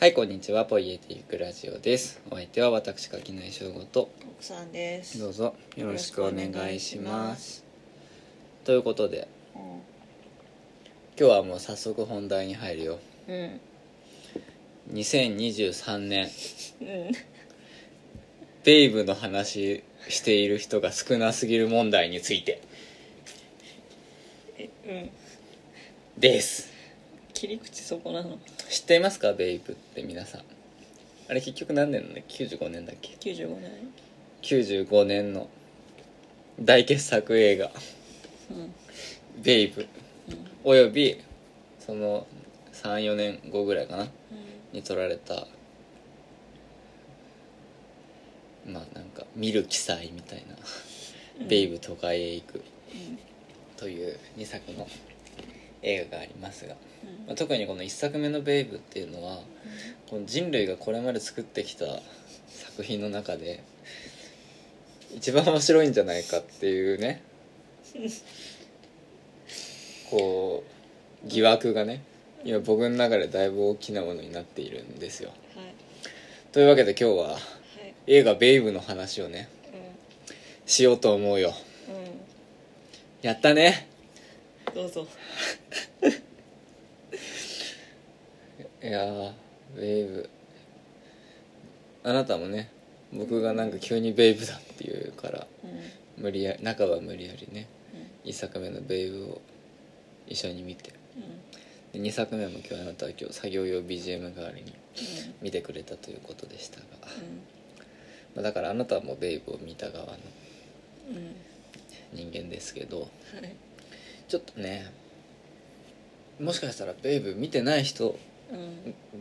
はいこんにちは。ポイエティックラジオです。お相手は私垣内翔吾と。奥さんです。どうぞよろしくお願いします。ということで今日はもう早速本題に入るよ。うん。うん2023年。うん。ベイブの話している人が少なすぎる問題について。えうん。です。切り口そこなの知っていますか？ベイブって皆さん。あれ結局何年なのね95年だっけ？95年。95年の大傑作映画。うん「ベイブ」およびその34年後ぐらいかな？に撮られたまあなんか見る記載みたいな「ベイブ都会へ行く」という2作の映画がありますが、まあ、特にこの1作目の「ベイブ」っていうのはこの人類がこれまで作ってきた作品の中で一番面白いんじゃないかっていうね こう疑惑がね今僕の中でだいぶ大きなものになっているんですよ。はい。というわけで今日ははい。映画「ベイブ」の話をねしようと思うよ。やったね。どうぞ いやーベイブ。あなたもね僕がなんか急にベイブだっていうからうん。無理や半ば無理やりね1作目のベイブを一緒に見て。で2作目も今日あなたは今日作業用 BGM 代わりに見てくれたということでしたが、まあ、だからあなたはもうベイブを見た側のうん。うん人間ですけどはい。ちょっとねもしかしたらベイブ見てない人うん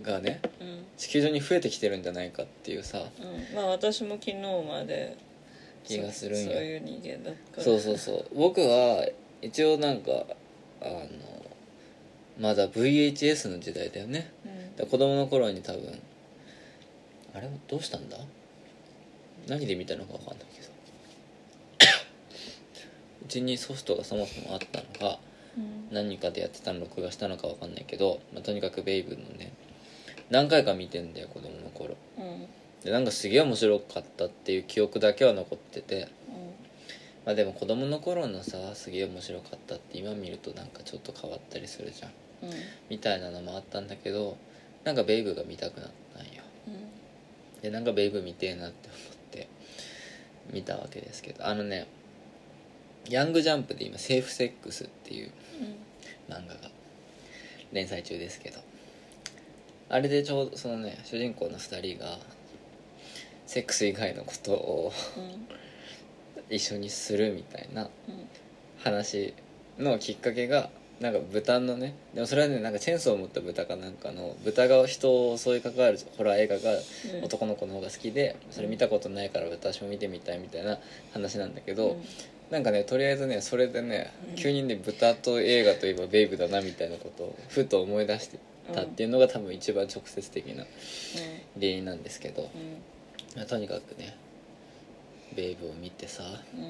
がねうん。地球上に増えてきてるんじゃないかっていうさ。うん。まあ私も昨日まで気がするんよそそういう人間だからそうそうそう。僕は一応なんかあのまだ VHS の時代だよね。うん。子供の頃に多分あれ？どうしたんだ？何で見たのか分かんないけど。うちにソフトがそもそもあったのがうん何かでやってたの録画したのか分かんないけど、まあ、とにかくベイブのね何回か見てんだよ子供の頃。うん。でなんかすげえ面白かったっていう記憶だけは残ってて。うん。まあでも子供の頃のさすげえ面白かったって今見るとなんかちょっと変わったりするじゃん。うん。みたいなのもあったんだけどなんかベイブが見たくなったんよ。うん。でなんかベイブ見てえなって思って見たわけですけど。あのねヤングジャンプで今「セーフセックス」っていう漫画が連載中ですけどあれでちょうどそのね主人公の2人がセックス以外のことをうん。一緒にするみたいなうん。話のきっかけがなんか豚のねでもそれはねなんかチェーンソーを持った豚かなんかの豚が人を襲いかかるホラー映画がうん。男の子の方が好きでそれ見たことないから私も見てみたいみたいな話なんだけど、うんなんかねとりあえずねそれでねうん。急にね豚と映画といえばベイブだなみたいなことをふと思い出してたっていうのが多分一番直接的な原因なんですけど、うん。まあとにかくねベイブを見てさうん。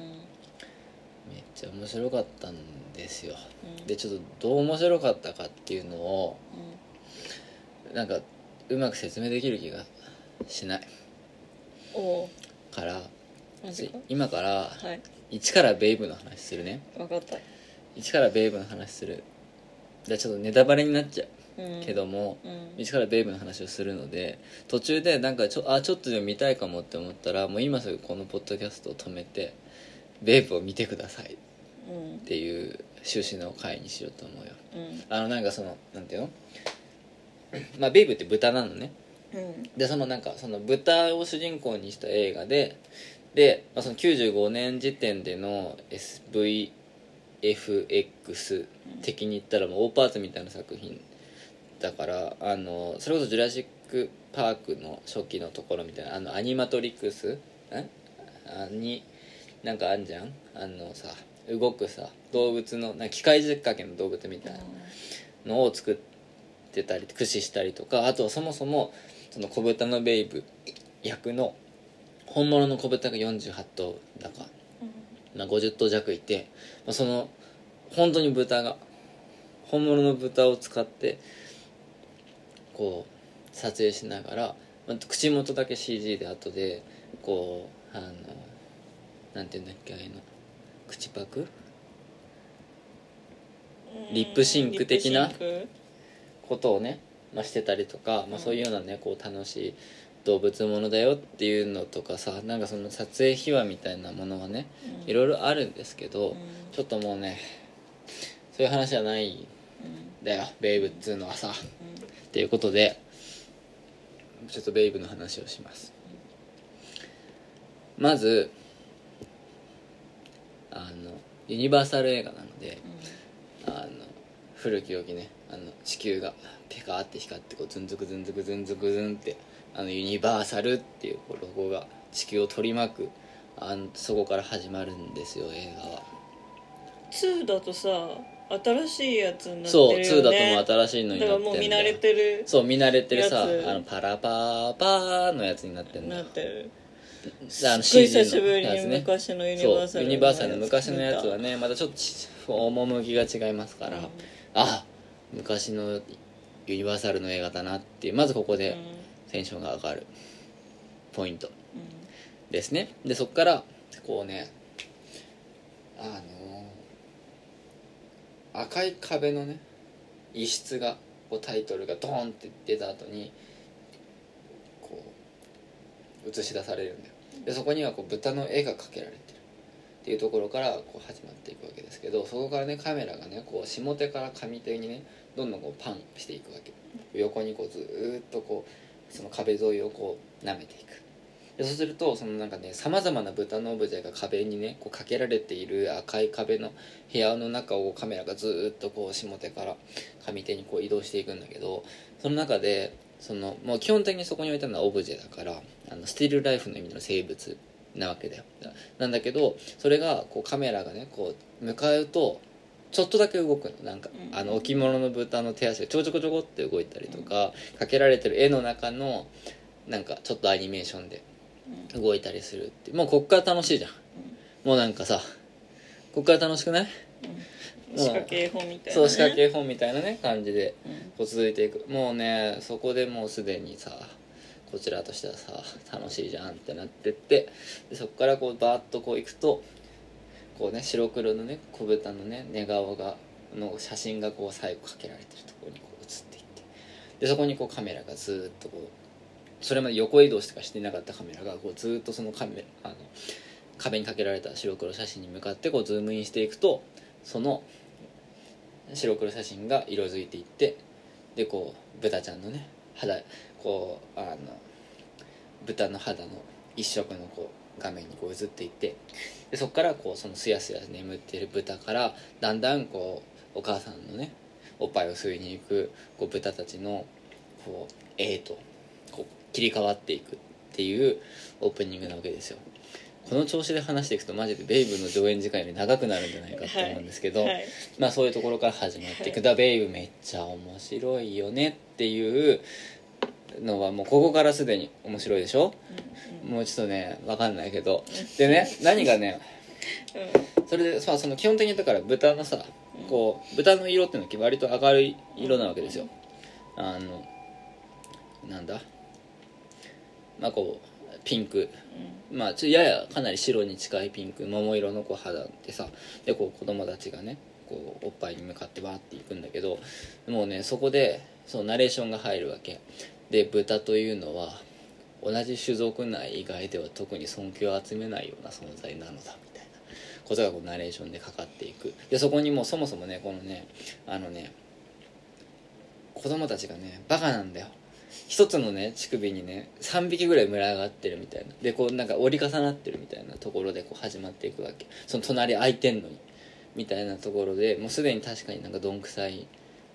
めっちゃ面白かったんですよ。うん。でちょっとどう面白かったかっていうのをなんかうまく説明できる気がしないから今からはい一からベイブの話するね。分かった。一からベイブの話する。じゃあちょっとネタバレになっちゃううん。けども、うん。一からベイブの話をするので途中でなんかちょあちょっとでも見たいかもって思ったらもう今すぐこのポッドキャストを止めてベイブを見てくださいっうん。ていう趣旨の回にしようと思うよ。うん。あのなんかそのなんていうの？まあベイブって豚なのね。うん。でそのなんかその豚を主人公にした映画でで、まあ、その95年時点での SVFX 的に言ったらもう大パーツみたいな作品だからあのそれこそ「ジュラシック・パーク」の初期のところみたいなあのアニマトリクス？になんかあんじゃん？あのさ動くさ動物のなんか機械仕掛けの動物みたいなのを作ってたり駆使したりとかあとはそもそもその小豚のベイブ役の本物の小豚が48頭だか、まあ、50頭弱いて、まあ、その本当に豚が本物の豚を使ってこ撮影しながら、まあ口元だけ CG で後でこうあのなんていうんだっけああいうの。口パク？リップシンク的なことをね、まあ、してたりとか、まあ、そういうようなねこう楽しい動物ものだよっていうのとかさなんかその撮影秘話みたいなものはねうん。いろいろあるんですけど、うん。ちょっともうねそういう話じゃないんうん。だよベイブっつうのはさ。っていうことでちょっとベイブの話をします。まずあのユニバーサル映画なのであの古き良きねあの地球がペカーって光ってこうズンズクズンズクズンズクズンってあのユニバーサルっていうこうロゴが地球を取り巻くあのそこから始まるんですよ映画は。2だとさ新しいやつになってるよね。そう2だともう新しいのにだなってんだからもう見慣れてるそう見慣れてるさあのパラパーパーのやつになってんだよ。なってる。あの CG 久しぶりに昔のユニバーサルそうユニバーサルの昔のやつはねねまたちょっと趣が違いますから、あ昔のユニバーサルの映画だなっていうまずここでテンションが上がるポイントですね。でそこからこうねあの赤い壁のね一室がこうタイトルがドーンって出た後にこう映し出されるんだよ。でそこにはこう豚の絵が描けられてる。っていうところからこう始まっていくわけですけどそこからねカメラがねこう下手から上手にねどんどんこうパンしていくわけ。横にこうずーっとこうその壁沿いをこう舐めていく。でそうするとそのなんかねさまざまな豚のオブジェが壁にねこうかけられている赤い壁の部屋の中をカメラがずっとこう下手から上手にこう移動していくんだけどその中でそのもう基本的にそこに置いたのはオブジェだからあのスティールライフの意味の生物なわけだよ。なんだけどそれがこうカメラがねこう向かうとちょっとだけ動くのなんか、うん。あの置物の豚の手足がちょこちょこちょこって動いたりとか、かけられてる絵の中のなんかちょっとアニメーションで動いたりするってもうこっから楽しいじゃん、もうなんかさこっから楽しくない？仕掛け絵本みたいな、ね、そう仕掛け絵本みたいなね感じでうん。こう続いていく。もうねそこでもうすでにさこちらとしてはさ楽しいじゃんってなってってでそこからこうバーッとこう行くとこうね白黒のね小豚のね寝顔がの写真がこう最後かけられてるところにこう写っていって。でそこにこうカメラがずっとこうそれまで横移動しかしていなかったカメラがこうずっとそのカメあの壁にかけられた白黒写真に向かってこうズームインしていくとその白黒写真が色づいていってでこう豚ちゃんのね肌こうあの豚の肌の一色のこう画面にこう映っていってでそこからこうそのすやすや眠っている豚からだんだんこうお母さんのねおっぱいを吸いに行くこう豚たちのこう絵とこう切り替わっていくっていうオープニングなわけですよ。この調子で話していくとマジでベイブの上演時間より長くなるんじゃないかと思うんですけど、はい。まあそういうところから始まっていく「はい。ダ・ベイブめっちゃ面白いよね」っていうのはもうここからすでに面白いでしょ？もうちょっとね分かんないけど。でね何がねそれでさその基本的にだから豚のさこう豚の色っていうのは割と明るい色なわけですよ。あのなんだ？まあこうピンク。まあちょややかなり白に近いピンク。桃色のこう肌でさでこう子供たちがねこうおっぱいに向かってバーっていくんだけどもうねそこでそのナレーションが入るわけで豚というのは同じ種族内以外では特に尊敬を集めないような存在なのだみたいな。ことがこうナレーションでかかっていく。でそこにもうそもそもねこのねあのね子供たちがねバカなんだよ。一つのね乳首にね3匹ぐらい群がってるみたいな。でこうなんか折り重なってるみたいなところでこう始まっていくわけ。その隣空いてんのに。みたいなところでもうすでに確かになんかどんくさい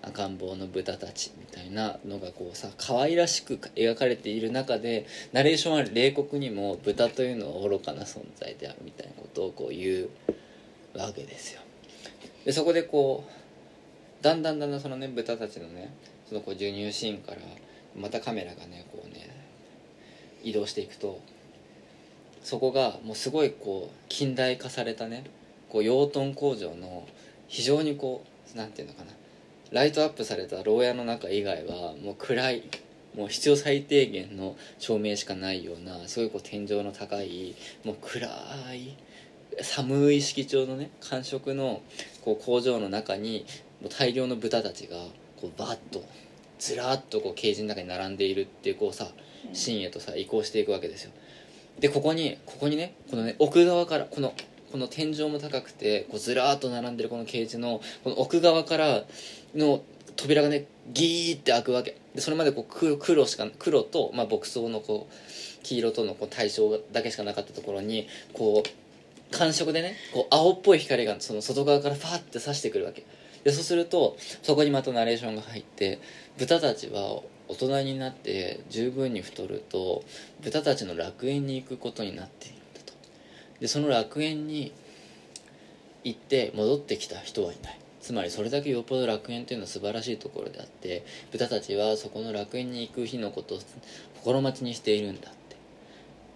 赤ん坊の豚たちみたいなのがこうさ可愛らしく描かれている中でナレーションは冷酷にも豚というのは愚かな存在であるみたいなことをこう言うわけですよ。でそこでこうだんだんだんだんそのね豚たちのねそのこう授乳シーンからまたカメラがねこうね移動していくとそこがもうすごいこう近代化されたねこう養豚工場の非常にこうなんていうのかなライトアップされた牢屋の中以外はもう暗いもう必要最低限の照明しかないようなすごいこう天井の高いもう暗い寒い色調のね感触のこう工場の中にもう大量の豚たちがこうバッとずらっとこうケージの中に並んでいるっていうこうさシーンへとさ移行していくわけですよ。でここにここにねこのね奥側からこのこの天井も高くてこうずらーっと並んでるこのケージのこの奥側からの扉がねギーって開くわけ。でそれまでこう黒しか黒と、まあ、牧草のこう黄色とのこう対象だけしかなかったところにこう感触でねこう青っぽい光がその外側からファーって差してくるわけ。でそうするとそこにまたナレーションが入って豚たちは大人になって十分に太ると豚たちの楽園に行くことになってでその楽園に行って戻ってきた人はいない。つまりそれだけよっぽど楽園というのは素晴らしいところであって豚たちはそこの楽園に行く日のことを心待ちにしているんだっ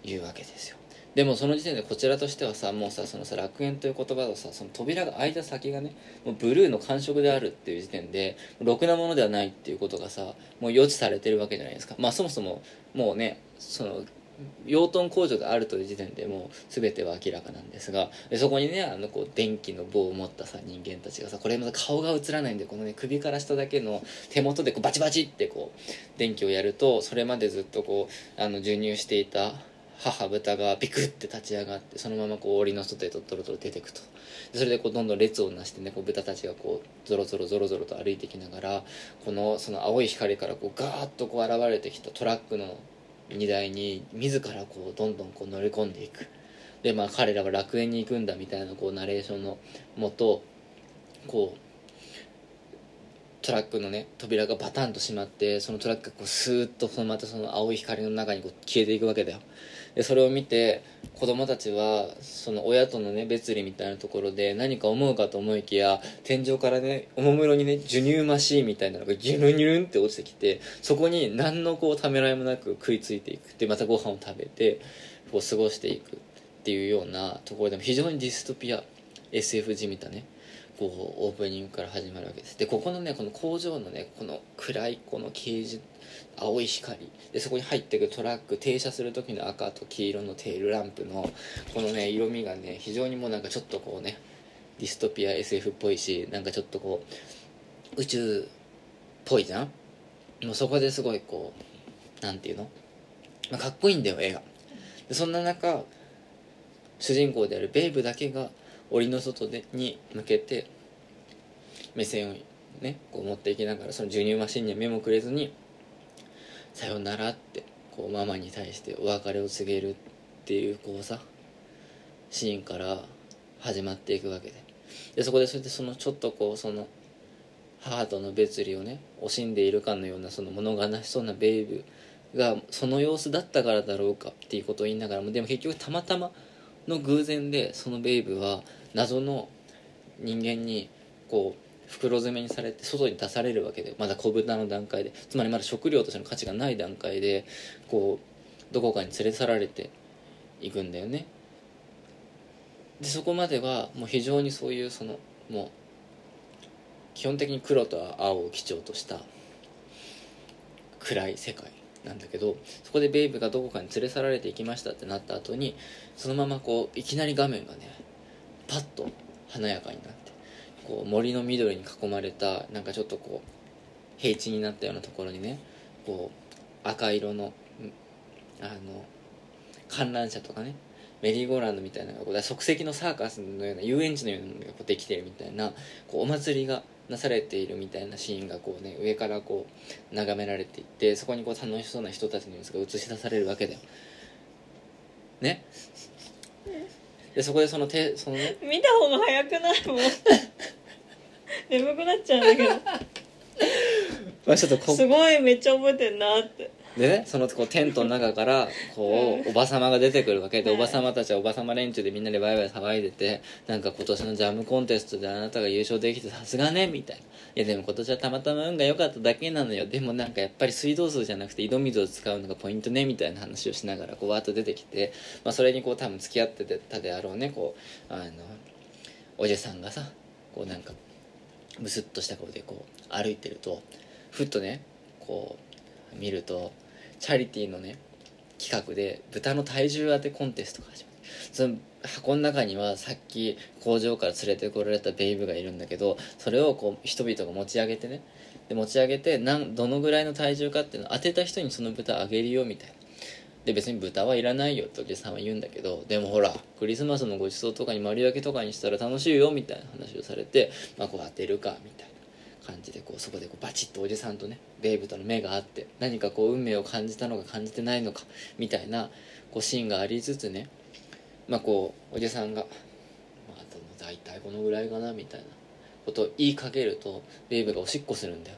ていうわけですよ。でもその時点でこちらとしてはさもうさそのさ楽園という言葉とさその扉が開いた先がねもうブルーの感触であるっていう時点でろくなものではないっていうことがさもう予知されてるわけじゃないですか。まあそもそももうねその養豚工場があるという時点でもう全ては明らかなんですがそこにねあのこう電気の棒を持ったさ人間たちがさこれまた顔が映らないんでこのね首から下だけの手元でこうバチバチってこう電気をやるとそれまでずっとこうあの授乳していた母豚がビクって立ち上がってそのままこう檻の外へとドロドロ出てくと。でそれでこうどんどん列をなしてねこう豚たちがこうゾロゾロゾロゾロと歩いてきながらこのその青い光からこうガーッとこう現れてきたトラックの荷台に自らこうどんどんこう乗り込んでいく。でまあ彼らは楽園に行くんだみたいなこうナレーションのもとこうトラックのね扉がバタンと閉まってそのトラックがこうスーッとそのまたその青い光の中にこう消えていくわけだよ。でそれを見て子供たちはその親とのね別離みたいなところで何か思うかと思いきや天井からねおもむろにね授乳マシーンみたいなのがギュルニュルンって落ちてきてそこに何のこうためらいもなく食いついていくでまたご飯を食べてこう過ごしていくっていうようなところでも非常にディストピア SF じみたねこうオープニングから始まるわけです。でここのねこの工場のねこの暗いこのケージ青い光。でそこに入ってくトラック停車する時の赤と黄色のテールランプのこのね色味がね非常にもうなんかちょっとこうねディストピア SF っぽいしなんかちょっとこう宇宙っぽいじゃん？もうそこですごいこうなんていうの、まあ、かっこいいんだよ映画でそんな中主人公であるベイブだけが檻の外でに向けて目線をねこう持っていきながらその授乳マシンには目もくれずに「さよなら」ってこうママに対してお別れを告げるっていうこうさシーンから始まっていくわけで。でそこでそれでそのちょっとこうその母との別離をね惜しんでいるかのようなその物悲しそうなベイブがその様子だったからだろうかっていうことを言いながらもでも結局たまたまの偶然でそのベイブは謎の人間にこう袋詰めにされて外に出されるわけでまだ小豚の段階で。つまりまだ食料としての価値がない段階でこうどこかに連れ去られていくんだよね。でそこまではもう非常にそういうそのもう基本的に黒と青を基調とした暗い世界なんだけどそこでベイブがどこかに連れ去られていきましたってなった後にそのままこういきなり画面がねパッと華やかになってこう森の緑に囲まれたなんかちょっとこう平地になったようなところにねこう赤色のあの観覧車とかねメリーゴーランドみたいなこう即席のサーカスのような遊園地のようなのがこうできてるみたいなこうお祭りがなされているみたいなシーンがこうね上からこう眺められていってそこにこう楽しそうな人たちの様子が映し出されるわけだよ。ね？でそこでその手そのね？見た方が早くない？もん眠くなっちゃうんだけど。まあちょっとこすごいめっちゃ覚えてんなって。でねそのこうテントの中からこうおばさまが出てくるわけ。ではいおばさまたちはおばさま連中でみんなでワイワイ騒いでてなんか今年のジャムコンテストであなたが優勝できてさすがねみたいな。いやでも今年はたまたま運が良かっただけなのよ。でもなんかやっぱり水道水じゃなくて井戸水を使うのがポイントねみたいな話をしながらこうわーっと出てきて、まあ、それにこう多分付き合ってたであろうねこうあのおじさんがさこうなんかブスッとした顔でこう歩いてるとふっとねこう見るとチャリティーのね企画で豚の体重当てコンテストが始まる。その箱の中にはさっき工場から連れてこられたベイブがいるんだけどそれをこう人々が持ち上げてねで持ち上げてなんどのぐらいの体重かっていうのを当てた人にその豚あげるよみたいな。で別に豚はいらないよっておじさんは言うんだけどでもほらクリスマスのごちそうとかに丸焼きとかにしたら楽しいよみたいな話をされてまあこう当てるかみたいな感じでこうそこでこうバチッとおじさんとねベイブとの目があって何かこう運命を感じたのか感じてないのかみたいなこうシーンがありつつねまあこうおじさんが、まあ、でも大体このぐらいかなみたいなことを言いかけるとベイブがおしっこするんだよ。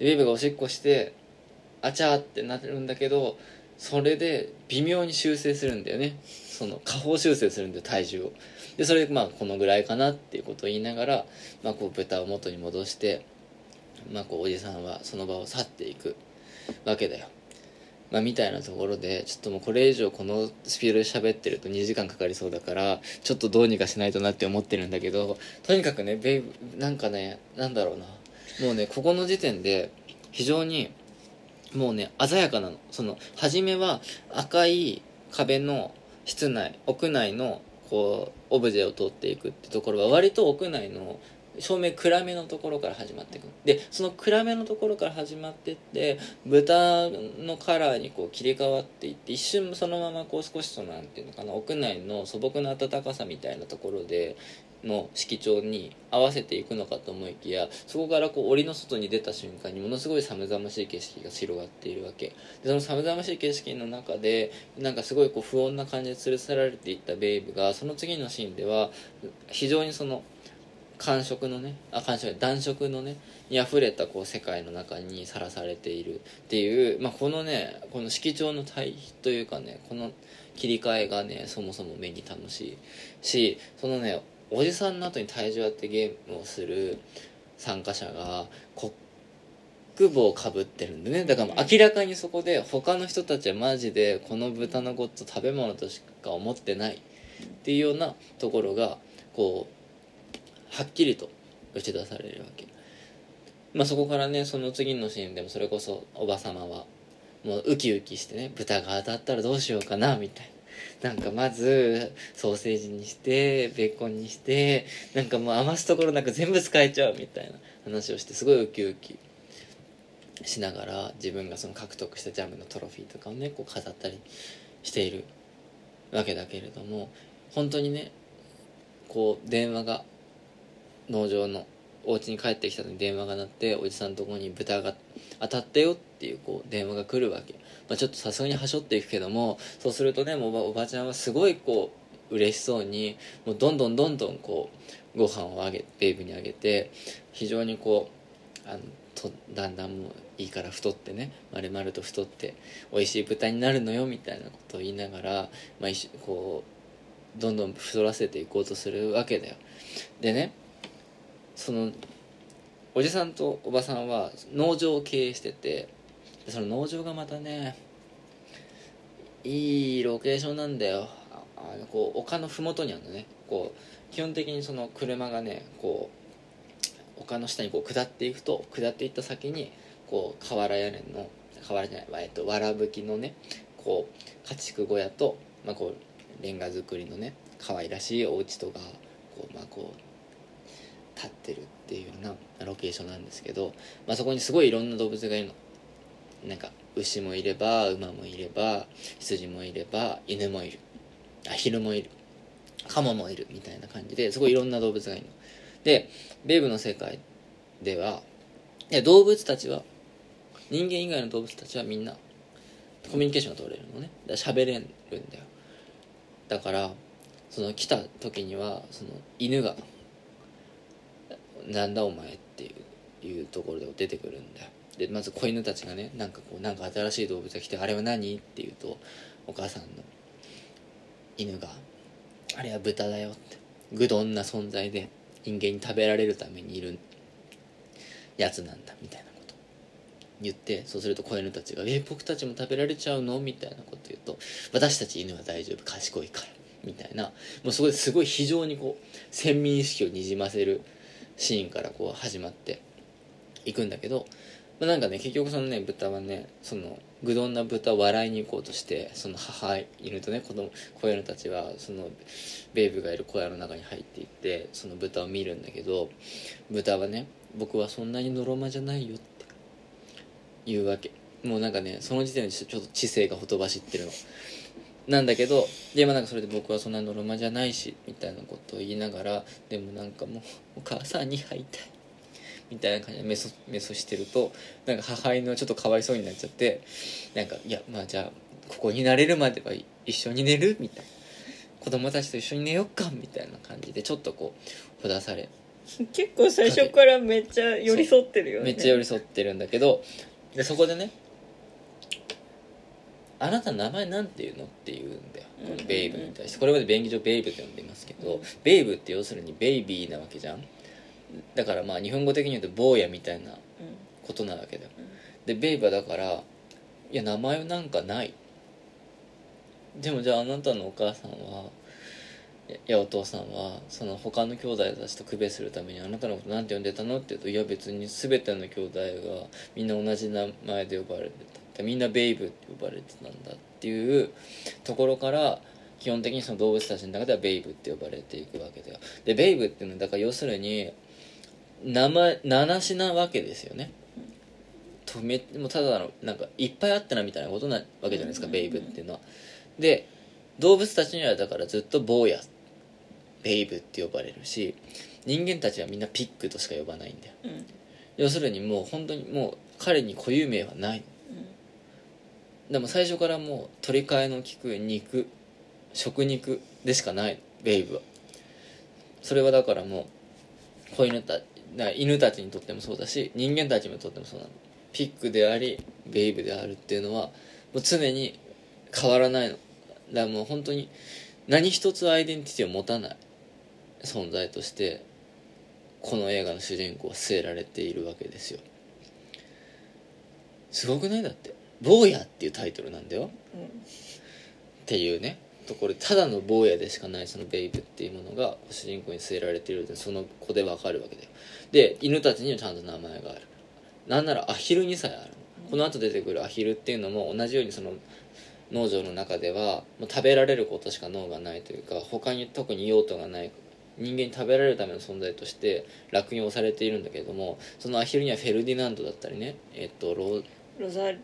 でベイブがおしっこしてあちゃーってなるんだけどそれで微妙に修正するんだよね。その下方修正するんだよ体重を。でそれでまあこのぐらいかなっていうことを言いながら、まあ、こう豚を元に戻して、まあ、こうおじさんはその場を去っていくわけだよ。まあ、みたいなところでちょっともうこれ以上このスピードで喋ってると2時間かかりそうだからちょっとどうにかしないとなって思ってるんだけどとにかくねベイなんかねなんだろうな。もうねここの時点で非常にもうね鮮やかなの。その初めは赤い壁の室内屋内のこうオブジェを取っていくってところは割と屋内の照明暗めのところから始まっていくでその暗めのところから始まってって豚のカラーにこう切り替わっていって一瞬そのままこう少しそのなんていうのかな屋内の素朴な暖かさみたいなところでの色調に合わせていくのかと思いきやそこからこう檻の外に出た瞬間にものすごい寒々しい景色が広がっているわけ。でその寒々しい景色の中でなんかすごいこう不穏な感じで連れ去られていったベイブがその次のシーンでは非常にその感触のねあ感触暖色のねにあふれたこう世界の中にさらされているっていう、まあ、このねこの色調の対比というかねこの切り替えがねそもそも目に楽しいしそのねおじさんの後に体重あってゲームをする参加者がコック帽をかぶってるんでね。だからもう明らかにそこで他の人たちはマジでこの豚のこと食べ物としか思ってないっていうようなところがこうはっきりと打ち出されるわけ。まあそこからねその次のシーンでもそれこそおばさまはもうウキウキしてね豚が当たったらどうしようかなみたいなんかまずソーセージにしてベーコンにしてなんかもう余すところなく全部使えちゃうみたいな話をしてすごいウキウキしながら自分がその獲得したジャムのトロフィーとかをねこう飾ったりしているわけだけれども本当にねこう電話が農場のお家に帰ってきたのに電話が鳴っておじさんのとこに豚が当たったよっていうこう電話が来るわけ、まあ、ちょっとさすがにはしょっていくけどもそうするとねもうおばおばちゃんはすごいこう嬉しそうにもうどんどんどんどんこうご飯をあげベイブにあげて非常にこうあのとだんだんもういいから太ってね丸々と太って美味しい豚になるのよみたいなことを言いながら、まあ、こうどんどん太らせていこうとするわけだよ。でねそのおじさんとおばさんは農場を経営しててでその農場がまたねいいロケーションなんだよ。あのこう丘の麓にあるのね。こう基本的にその車がねこう丘の下にこう下っていくと下っていった先にこう瓦屋根の瓦じゃない、えっと、わらぶきのねこう家畜小屋と、まあ、こうレンガ造りのね可愛らしいお家とかこうまあこう立ってるっていうようなロケーションなんですけど、まあ、そこにすごいいろんな動物がいるの。なんか牛もいれば馬もいれば羊もいれば犬もいる。アヒルもいる。カモもいる。みたいな感じですごいいろんな動物がいるの。でベイブの世界ではいや動物たちは人間以外の動物たちはみんなコミュニケーションが取れるのね。だから喋れるんだよ。だからその来た時にはその犬が「なんだお前」っていういうところで出てくるんだよ。でまず子犬たちがねなんかこうなんか新しい動物が来て「あれは何?」って言うとお母さんの犬が「あれは豚だよ」って愚鈍な存在で人間に食べられるためにいるやつなんだみたいなこと言ってそうすると子犬たちが「え僕たちも食べられちゃうの?」みたいなこと言うと「私たち犬は大丈夫賢いから」みたいなもうそこですごい非常にこう先民意識をにじませるシーンからこう始まっていくんだけど、まあ、なんかね結局そのね豚はねその愚鈍な豚を笑いに行こうとしてその母犬とね子供小犬たちはそのベイブがいる小屋の中に入っていってその豚を見るんだけど豚はね僕はそんなにのろまじゃないよって言うわけ。もうなんかねその時点でちょっと知性がほとばしってるの。なんだけどでもなんかそれで僕はそんなのろまじゃないしみたいなことを言いながらでもなんかもうお母さんに会いたい。みたいな感じでメソメソしてるとなんか母犬はちょっとかわいそうになっちゃってなんかいやまあじゃあここに慣れるまでは一緒に寝るみたいな。子供たちと一緒に寝よっかみたいな感じでちょっとこうほだされ。結構最初からめっちゃ寄り添ってるよね。めっちゃ寄り添ってるんだけどでそこでね「あなた名前なんて言うの?」って言うんだよ。このベイブに対して。これまで便宜上ベイブって呼んでいますけどベイブって要するにベイビーなわけじゃんだからまあ日本語的に言うと坊やみたいなことなわけだよ。でベイブはだからいや名前なんかない。でもじゃああなたのお母さんはいやお父さんはその他の兄弟たちと区別するためにあなたのことなんて呼んでたのって言うといや別に全ての兄弟がみんな同じ名前で呼ばれてた。みんなベイブって呼ばれてたんだっていうところから基本的にその動物たちの中ではベイブって呼ばれていくわけだよ。でベイブっていうのはだから要するに名前名なしなわけですよね。とめもうただのなんかいっぱいあったなみたいなことなわけじゃないですか、ベイブっていうのは。で動物たちにはだからずっと坊やベイブって呼ばれるし人間たちはみんなピックとしか呼ばないんだよ。うん。要するにもう本当にもう彼に固有名はない。でも最初からもう取り替えの利く肉食肉でしかないベイブは。それはだからもう子犬たな犬たちにとってもそうだし人間たちにとってもそうなの。ピックでありベイブであるっていうのはもう常に変わらないの。だからもう本当に何一つアイデンティティを持たない。存在としてこの映画の主人公は据えられているわけですよ。すごくない？だって「坊や」っていうタイトルなんだよ。っていうね。ところただの坊やでしかないそのベイブっていうものが主人公に据えられているってその子でわかるわけだよ。で犬たちにはちゃんと名前がある。なんならアヒルにさえあるこの後出てくるアヒルっていうのも同じようにその農場の中ではもう食べられることしか脳がないというか他に特に用途がない人間に食べられるための存在として落用されているんだけれどもそのアヒルにはフェルディナンドだったりねえっとロロザえ？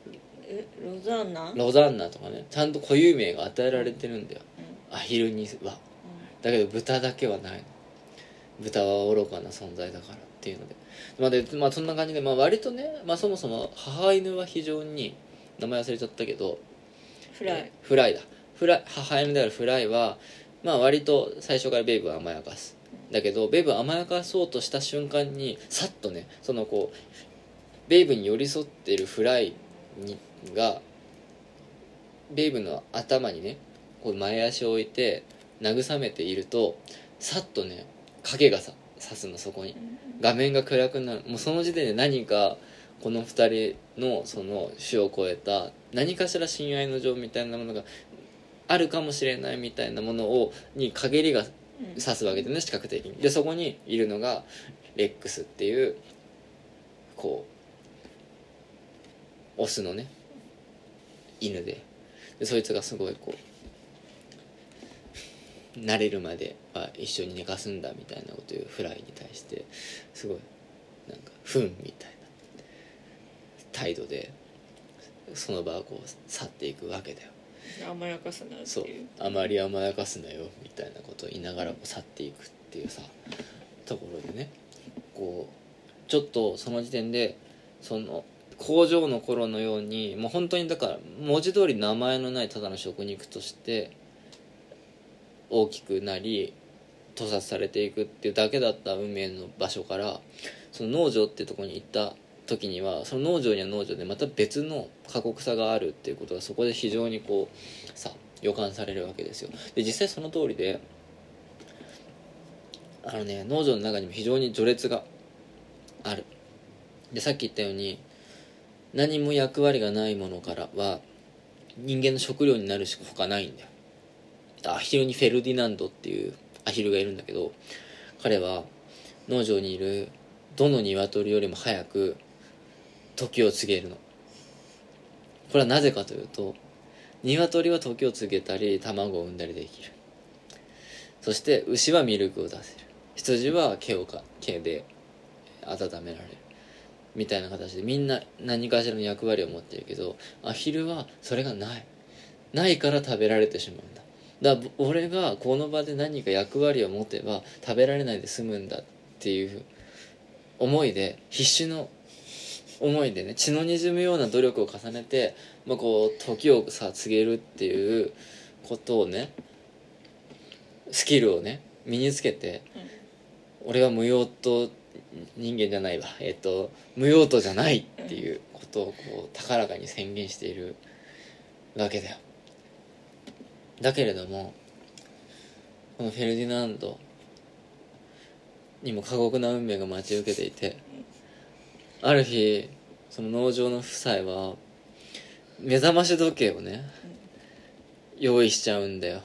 ロザンナ？ロザンナとかねちゃんと固有名が与えられてるんだよ。うんアヒルには。だけど豚だけはないの。豚は愚かな存在だからっていうので。まあで、まあ、そんな感じで、まあ、割とね、まあ、そもそも母犬は非常に名前忘れちゃったけどフライ。えフライだ。フライ母犬であるフライはまあ割と最初からベイブを甘やかす。だけどベイブを甘やかそうとした瞬間にさっとねそのこうベイブに寄り添っているフライにがベイブの頭にねこう前足を置いて慰めているとさっとね影がささすのそこに画面が暗くなる。もうその時点で何かこの2人のその種を超えた何かしら親愛の情みたいなものがあるかもしれないみたいなものをに陰りが指すわけでね視覚的に。でそこにいるのがレックスっていうこうオスのね犬で。でそいつがすごいこう慣れるまでは一緒に寝かすんだみたいなことを言うフライに対してすごいなんか「ふん」みたいな態度でその場をこう去っていくわけだよ。甘やかすなってそうあまり甘やかすなよみたいなことを言いながらこう去っていくっていうさところでねこうちょっとその時点でその工場の頃のようにもう本当にだから文字通り名前のないただの食肉として大きくなり屠殺されていくっていうだけだった運命の場所からその農場っていうとこに行った時にはその農場には農場でまた別の過酷さがあるっていうことがそこで非常にこうさ予感されるわけですよ。で実際その通りであのね農場の中にも非常に序列がある。でさっき言ったように何も役割がないものからは人間の食料になるしか他ないんだよ。アヒルにフェルディナンドっていうアヒルがいるんだけど彼は農場にいるどの鶏よりも早く時を告げるの。これはなぜかというと鶏は時を告げたり卵を産んだりできる。そして牛はミルクを出せる。羊は毛をか毛で温められる。みたいな形でみんな何かしらの役割を持っているけどアヒルはそれがない。ないから食べられてしまうんだ。だ俺がこの場で何か役割を持てば食べられないで済むんだっていう思いで必死の思いでね血のにじむような努力を重ねて、まあ、こう時をさ告げるっていうことをねスキルをね身につけて、俺は無用と人間じゃないわ。えっ、と無用とじゃないっていうことをこう高らかに宣言しているわけだよ。だけれどもこのフェルディナンドにも過酷な運命が待ち受けていてある日その農場の夫妻は目覚まし時計をね用意しちゃうんだよ。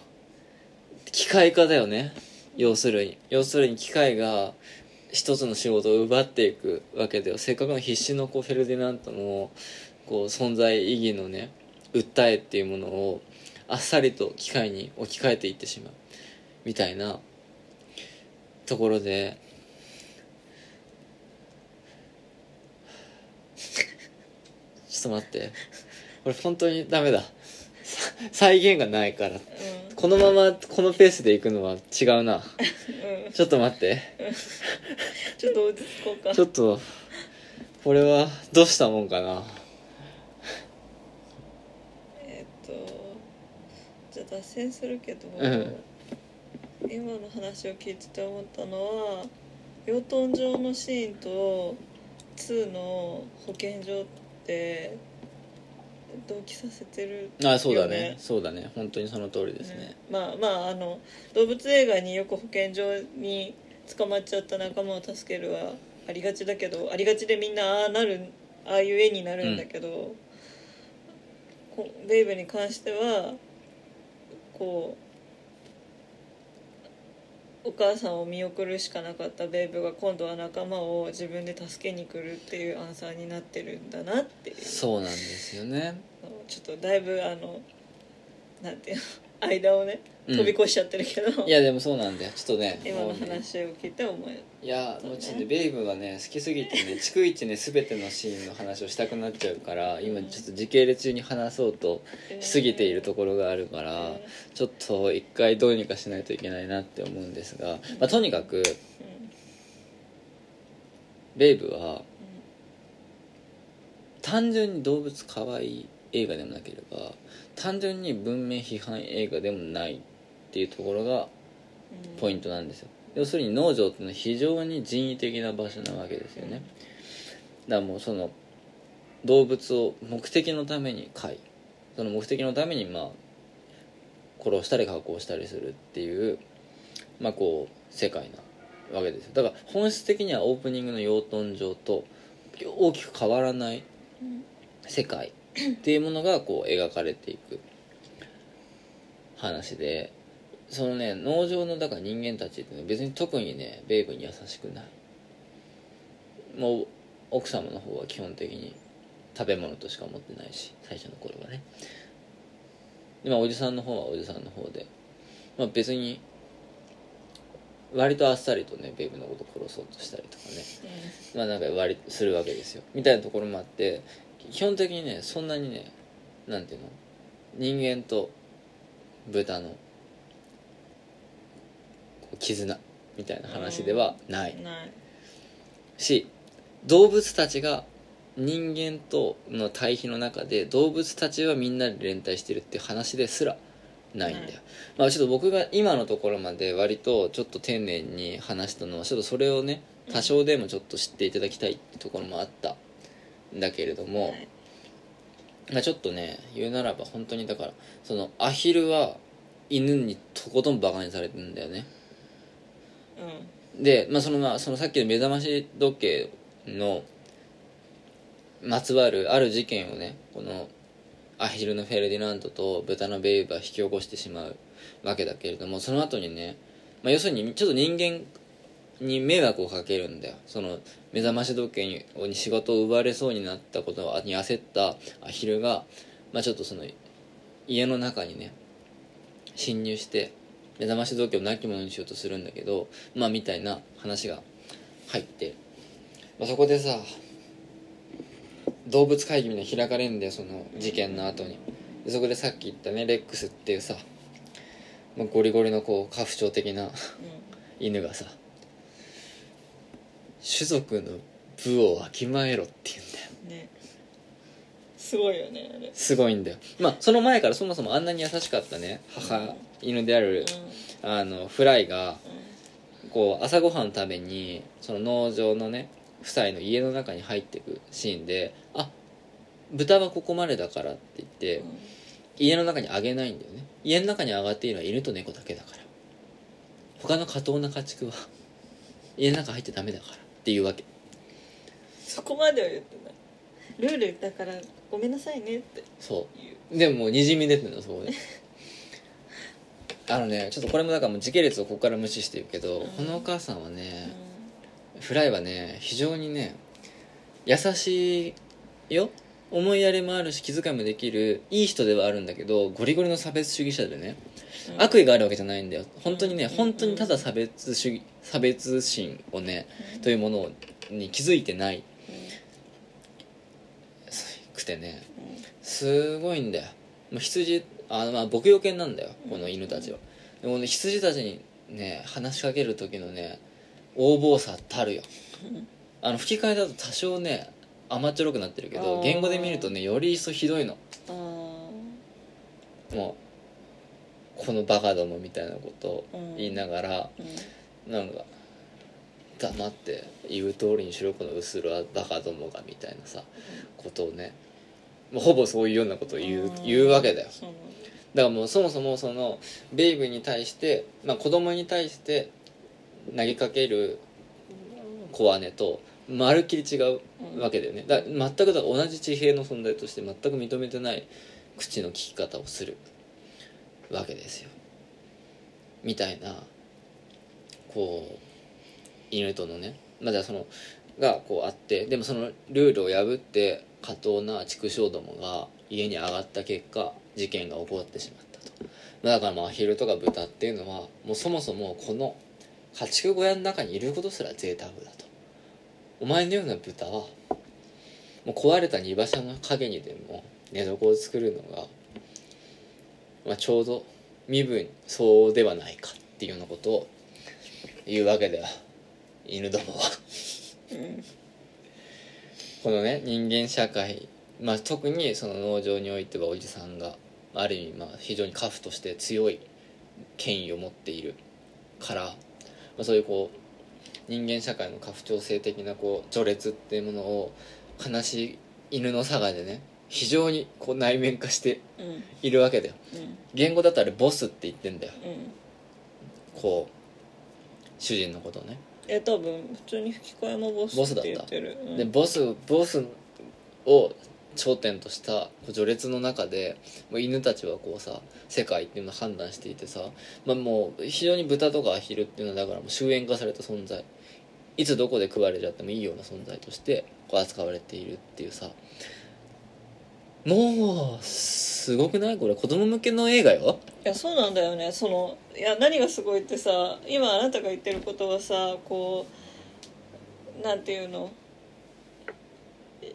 機械化だよね。要するに。要するに機械が一つの仕事を奪っていくわけだよ。せっかくの必死のこうフェルディナントのこう存在意義のね訴えっていうものをあっさりと機械に置き換えていってしまうみたいなところで ちょっと待って。これ本当にダメだ。さ 再現がないから。このままこのペースでいくのは違うな。うん、うん、ちょっと待って。ちょっと落ち着こうか。ちょっとこれはどうしたもんかなえっと脱線するけど、うん。今の話を聞いてて思ったのは養豚場のシーンと2の保健所って同期させてるあそうだね。よそうだね。本当にその通りですね。ねまあまああの動物映画によく保健所に捕まっちゃった仲間を助けるはありがちだけどありがちでみんなああなるああいう絵になるんだけど、こベイブに関してはこうお母さんを見送るしかなかったベイブが今度は仲間を自分で助けに来るっていうアンサーになってるんだなっていう。そうなんですよね。ちょっとだいぶあのなんていうの間をねうん。飛び越しちゃってるけど、いやでもそうなんだよ。ちょっとね今のもうね話を聞いて思えいやもうちょっとねベイブがね好きすぎてね逐一ね全てのシーンの話をしたくなっちゃうから今ちょっと時系列中に話そうとしすぎているところがあるから、えちょっと一回どうにかしないといけないなって思うんですが、まあ、とにかくベイブは単純に動物可愛い映画でもなければ単純に文明批判映画でもないっていうところがポイントなんですよ。要するに農場っていうのは非常に人為的な場所なわけですよね。だからもうその動物を目的のために飼いその目的のためにまあ殺したり加工したりするっていうまあこう世界なわけですよ。だから本質的にはオープニングの養豚場と大きく変わらない世界っていうものがこう描かれていく。話で。そのね農場のだから人間たちって、ね、別に特にねベイブに優しくない。もう奥様の方は基本的に食べ物としか思ってないし最初の頃はね。でまあおじさんの方はおじさんの方で、まあ、別に割とあっさりとねベイブのこと殺そうとしたりとかね。まあなんか割りするわけですよ。みたいなところもあって基本的にねそんなにねなんていうの？人間と豚の絆みたいな話ではない。ない。し動物たちが人間との対比の中で動物たちはみんなで連帯してるって話ですらないんだよ、まあちょっと僕が今のところまで割とちょっと丁寧に話したのはちょっとそれをね多少でもちょっと知っていただきたいってところもあった。んだけれども、はい。まあ、ちょっとね言うならば本当にだからそのアヒルは犬にとことんバカにされてるんだよね。で、まあ、そのまあそのさっきの目覚まし時計のまつわるある事件をねこのアヒルのフェルディナンドと豚のベイブは引き起こしてしまうわけだけれどもその後にね、まあ、要するにちょっと人間に迷惑をかけるんだよ。その目覚まし時計にに仕事を奪われそうになったことに焦ったアヒルが、まあ、ちょっとその家の中にね侵入して目覚まし時計を亡き者にしようとするんだけどまあみたいな話が入って、まあ、そこでさ動物会議みたいなの開かれるんだよその事件の後に。でそこでさっき言ったねレックスっていうさ、まあ、ゴリゴリのこう家父長的な犬がさ種族の部をわきまえろって言うんだよ。うんね。すごいよねあれ。すごいんだよ。まあその前からそもそもあんなに優しかったね。母犬であるあのフライがこう朝ごはん食べにその農場のね夫妻の家の中に入っていくシーンで「あ豚はここまでだから」って言ってうん。家の中にあげないんだよね。家の中に上がっているのは犬と猫だけだから。他の過当な家畜は家の中入ってダメだからっていうわけ。そこまでは言ってない。ルールだからごめんなさいねって。そ言う。うでももうにじみ出てるのそこで。あのねちょっとこれもだからもう時系列をここから無視してるけど、うん。このお母さんはね、フライはね非常にね優しいよ。思いやりもあるし気遣いもできるいい人ではあるんだけどゴリゴリの差別主義者でね、うん悪意があるわけじゃないんだよ。本当にね、うん本当にただ差別主義差別心をね、というものに気づいてない。くてね。すごいんだよ。羊あまあ牧羊犬なんだよ。この犬たちは。でもね羊たちにね話しかける時のね横暴さたるよ。うん。あの吹き替えだと多少ね甘っちょろくなってるけど言語で見るとねより一層ひどいの。もうこのバカどもみたいなことをうん。言いながら、うん。なんか黙って言う通りにしろこの薄らバカどもがみたいなさことをねもうほぼそういうようなことを言う言うわけだよ。だだからもうそもそもそのベイブに対して、まあ、子供に対して投げかける小姉とまるっきり違うわけだよね。だ全くだ同じ地平の存在として全く認めてない口の利き方をするわけですよ。みたいなこう犬とのねまあじゃあそのがこうあってでもそのルールを破って過当な畜生どもが家に上がった結果事件が起こってしまったと。だからまあアヒルとか豚っていうのはもうそもそもこの家畜小屋の中にいることすら贅沢だと。お前のような豚はもう壊れた荷馬車の陰にでも寝床を作るのが、まあ、ちょうど身分そうではないかっていうようなことを言うわけだよ犬どもは。このね人間社会、まあ、特にその農場においてはおじさんがある意味まあ非常に家父として強い権威を持っているから、まあ、そういうこう人間社会の家父長制的なこう序列っていうものを悲しい犬の佐賀でね非常にこう内面化してうん。いるわけだよ。うん。言語だとあれボスって言ってんだよ。うん。こう主人のことをね。え多分普通に吹き替えもボスボスだった。って言ってる。うん。でボスボスを頂点とした序列の中でもう犬たちはこうさ世界っていうのを判断していてさ、まあ、もう非常に豚とかアヒルっていうのはだからもう終焉化された存在。いつどこで食われちゃってもいいような存在としてこう扱われているっていうさもうすごくない？これ子供向けの映画よ。いやそうなんだよね。そのいや何がすごいってさ今あなたが言ってることはさこうなんていうの？え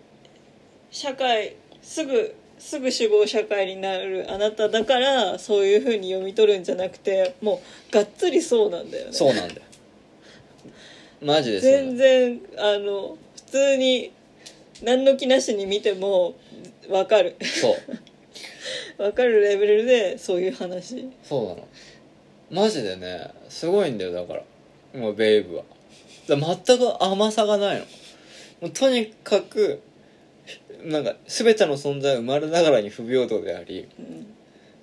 社会すぐすぐ主語社会になるあなただからそういうふうに読み取るんじゃなくてもうがっつりそうなんだよね。そうなんだよ。マジで全然あの普通に何の気なしに見ても分かる。そう。分かるレベルでそういう話。そうなの。マジでねすごいんだよだから。もうベイブは。全く甘さがないの。もうとにかくなんか全ての存在は生まれながらに不平等でありうん。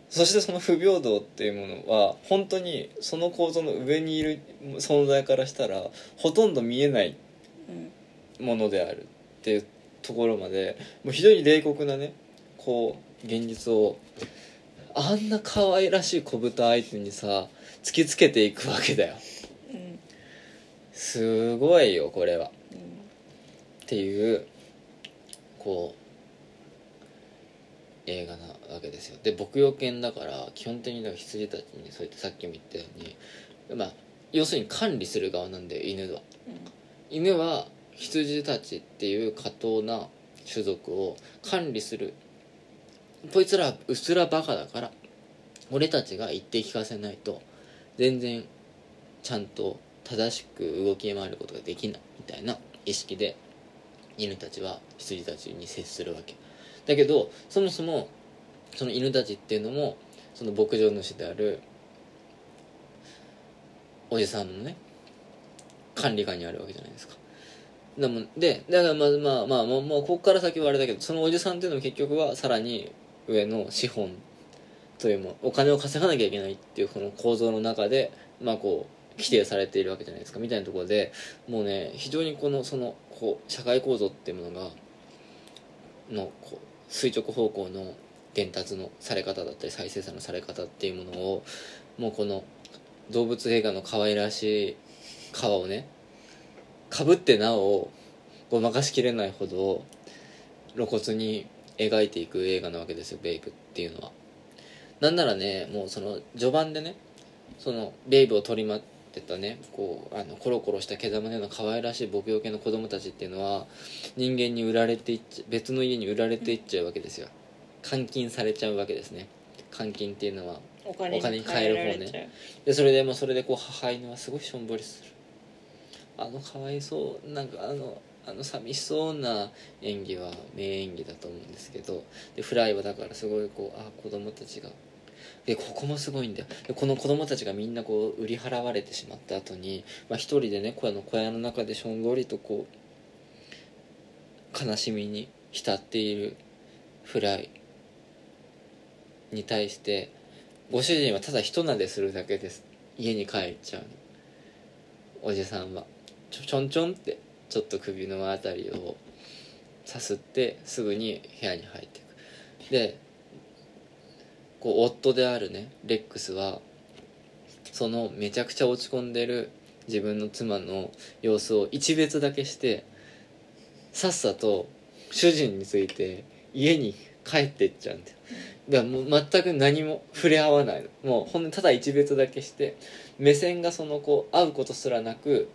そしてその不平等っていうものは本当にその構造の上にいる存在からしたらほとんど見えないうん。ものであるっていうところまでもう非常に冷酷なねこう現実をあんな可愛らしい子豚相手にさ突きつけていくわけだよ。うんすごいよこれは。うんっていうこう映画なわけですよ。で牧羊犬だから基本的に羊たちにそうやってさっきも言ったようにまあ要するに管理する側なんで犬は。犬は羊たちっていう過当な種族を管理する。こいつらうっすらバカだから俺たちが言って聞かせないと全然ちゃんと正しく動き回ることができないみたいな意識で犬たちは羊たちに接するわけ。だけどそもそもその犬たちっていうのもその牧場主であるおじさんのね管理下にあるわけじゃないですか。でもでだからまあまあまあもうもうここから先はあれだけどそのおじさんっていうのも結局はさらに上の資本というもお金を稼がなきゃいけないっていうこの構造の中でまあこう規定されているわけじゃないですか。みたいなところでもうね非常にこのそのこう社会構造っていうものがのこう垂直方向の伝達のされ方だったり再生産のされ方っていうものをもうこの動物映画の可愛らしい皮をねかぶってなおごまかしきれないほど露骨に描いていく映画なわけですよベイブっていうのは。なんならねもうその序盤でねそのベイブを取り待ってたねこうあのコロコロした毛玉のような可愛らしい牧羊犬の子供たちっていうのは人間に売られていっちゃ別の家に売られていっちゃうわけですよ。監禁されちゃうわけですね。監禁っていうのはお金にに換える方ね。でそれでもうそれでこう母犬はすごいしょんぼりするあのかわいそうなんかあのあの寂しそうな演技は名演技だと思うんですけどでフライはだからすごいこうあ子供たちがでここもすごいんだよ。でこの子供たちがみんなこう売り払われてしまった後にまあ、一人でね小屋の小屋の中でしょんぼりとこう悲しみに浸っているフライに対してご主人はただ一撫でするだけです。家に帰っちゃうの。おじさんは。ちょちょんちょんってちょっと首のあたりをさすってすぐに部屋に入っていく。でこう夫であるねレックスはそのめちゃくちゃ落ち込んでる自分の妻の様子を一別だけしてさっさと主人について家に帰ってっちゃうんだよ。だからもう全く何も触れ合わないの。もうほんただ一別だけして目線がそのこう会うことすらなく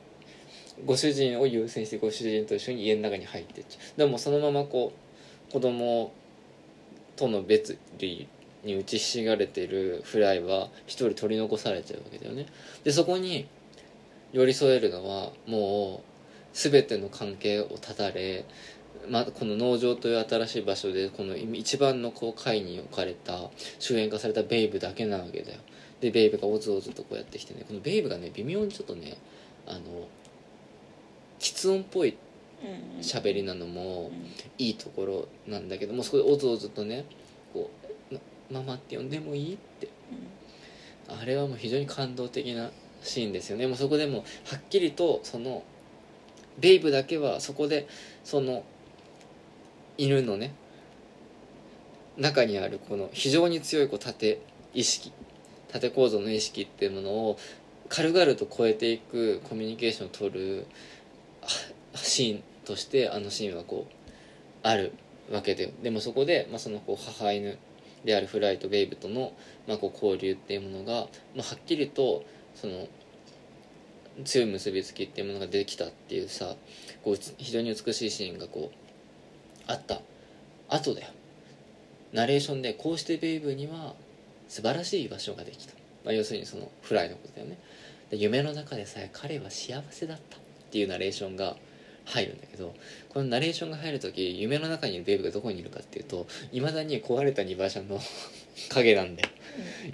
ご主人を優先してご主人と一緒に家の中に入ってっちゃう。でもそのままこう子供との別離に打ちひしがれてるフライは一人取り残されちゃうわけだよね。でそこに寄り添えるのはもう全ての関係を断たれまあ、この農場という新しい場所でこの一番のこう階に置かれた終焉化されたベイブだけなわけだよ。でベイブがおずおずとこうやってきてねこのベイブがね微妙にちょっとねあの喫音っぽい喋りなのもうん。いいところなんだけどもそこでおずおずとねこう「ママって呼んでもいい?」って。あれはもう非常に感動的なシーンですよね。もうそこでもうはっきりとそのベイブだけはそこでその犬のね中にあるこの非常に強いこう縦意識縦構造の意識っていうものを軽々と超えていくコミュニケーションを取るあシーンとしてあのシーンはこうあるわけででもそこで、まあ、そのこう母犬であるフライとベイブとの、まあ、こう交流っていうものが、まあ、はっきりとその強い結びつきっていうものができたっていうさこう非常に美しいシーンがこうあった。後だよ。ナレーションでこうしてベイブには素晴らしい居場所ができた、まあ、要するにそのフライのことだよね。夢の中でさえ彼は幸せだった。っていうナレーションが入るんだけどこのナレーションが入る時夢の中にいるベイブがどこにいるかっていうといまだに壊れた2馬車の 影なんだよ。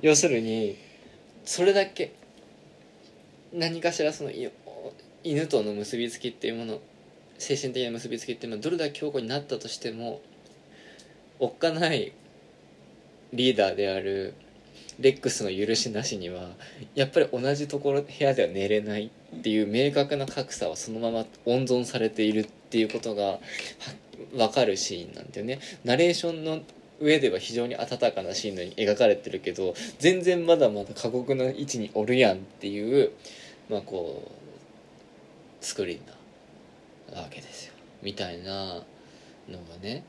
要するにそれだけ何かしらそのい犬との結びつきっていうもの精神的な結びつきっていうのはどれだけ強固になったとしてもおっかないリーダーであるレックスの許しなしにはやっぱり同じところ部屋では寝れないっていう明確な格差はそのまま温存されているっていうことが分かるシーンなんだよね。ナレーションの上では非常に温かなシーンのに描かれてるけど全然まだまだ過酷な位置におるやんっていうまあこう作りなわけですよ。みたいなのがね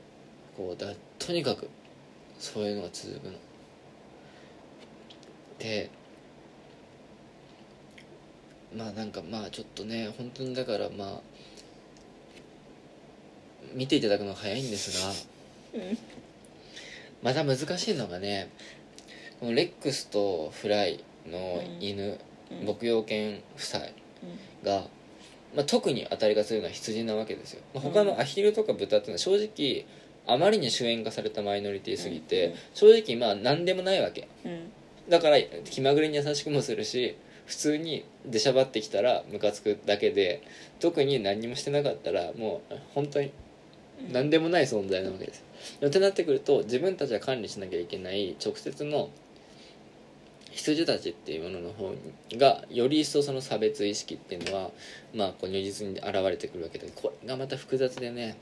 こうだとにかくそういうのが続くの。でまあなんかまあちょっとね本当にだからまあ見ていただくのが早いんですがうん。また難しいのがねこのレックスとフライの犬、うん。牧羊犬夫妻が、まあ、特に当たりが強いのは羊なわけですよ、まあ、他のアヒルとか豚っていうのは正直あまりに主演化されたマイノリティすぎて、うん。正直まあ何でもないわけ。うんだから気まぐれに優しくもするし普通に出しゃばってきたらムカつくだけで特に何にもしてなかったらもう本当に何でもない存在なわけです。よってなってくると自分たちが管理しなきゃいけない直接の羊たちっていうものの方がより一層その差別意識っていうのはまあこう如実に現れてくるわけでこれがまた複雑でね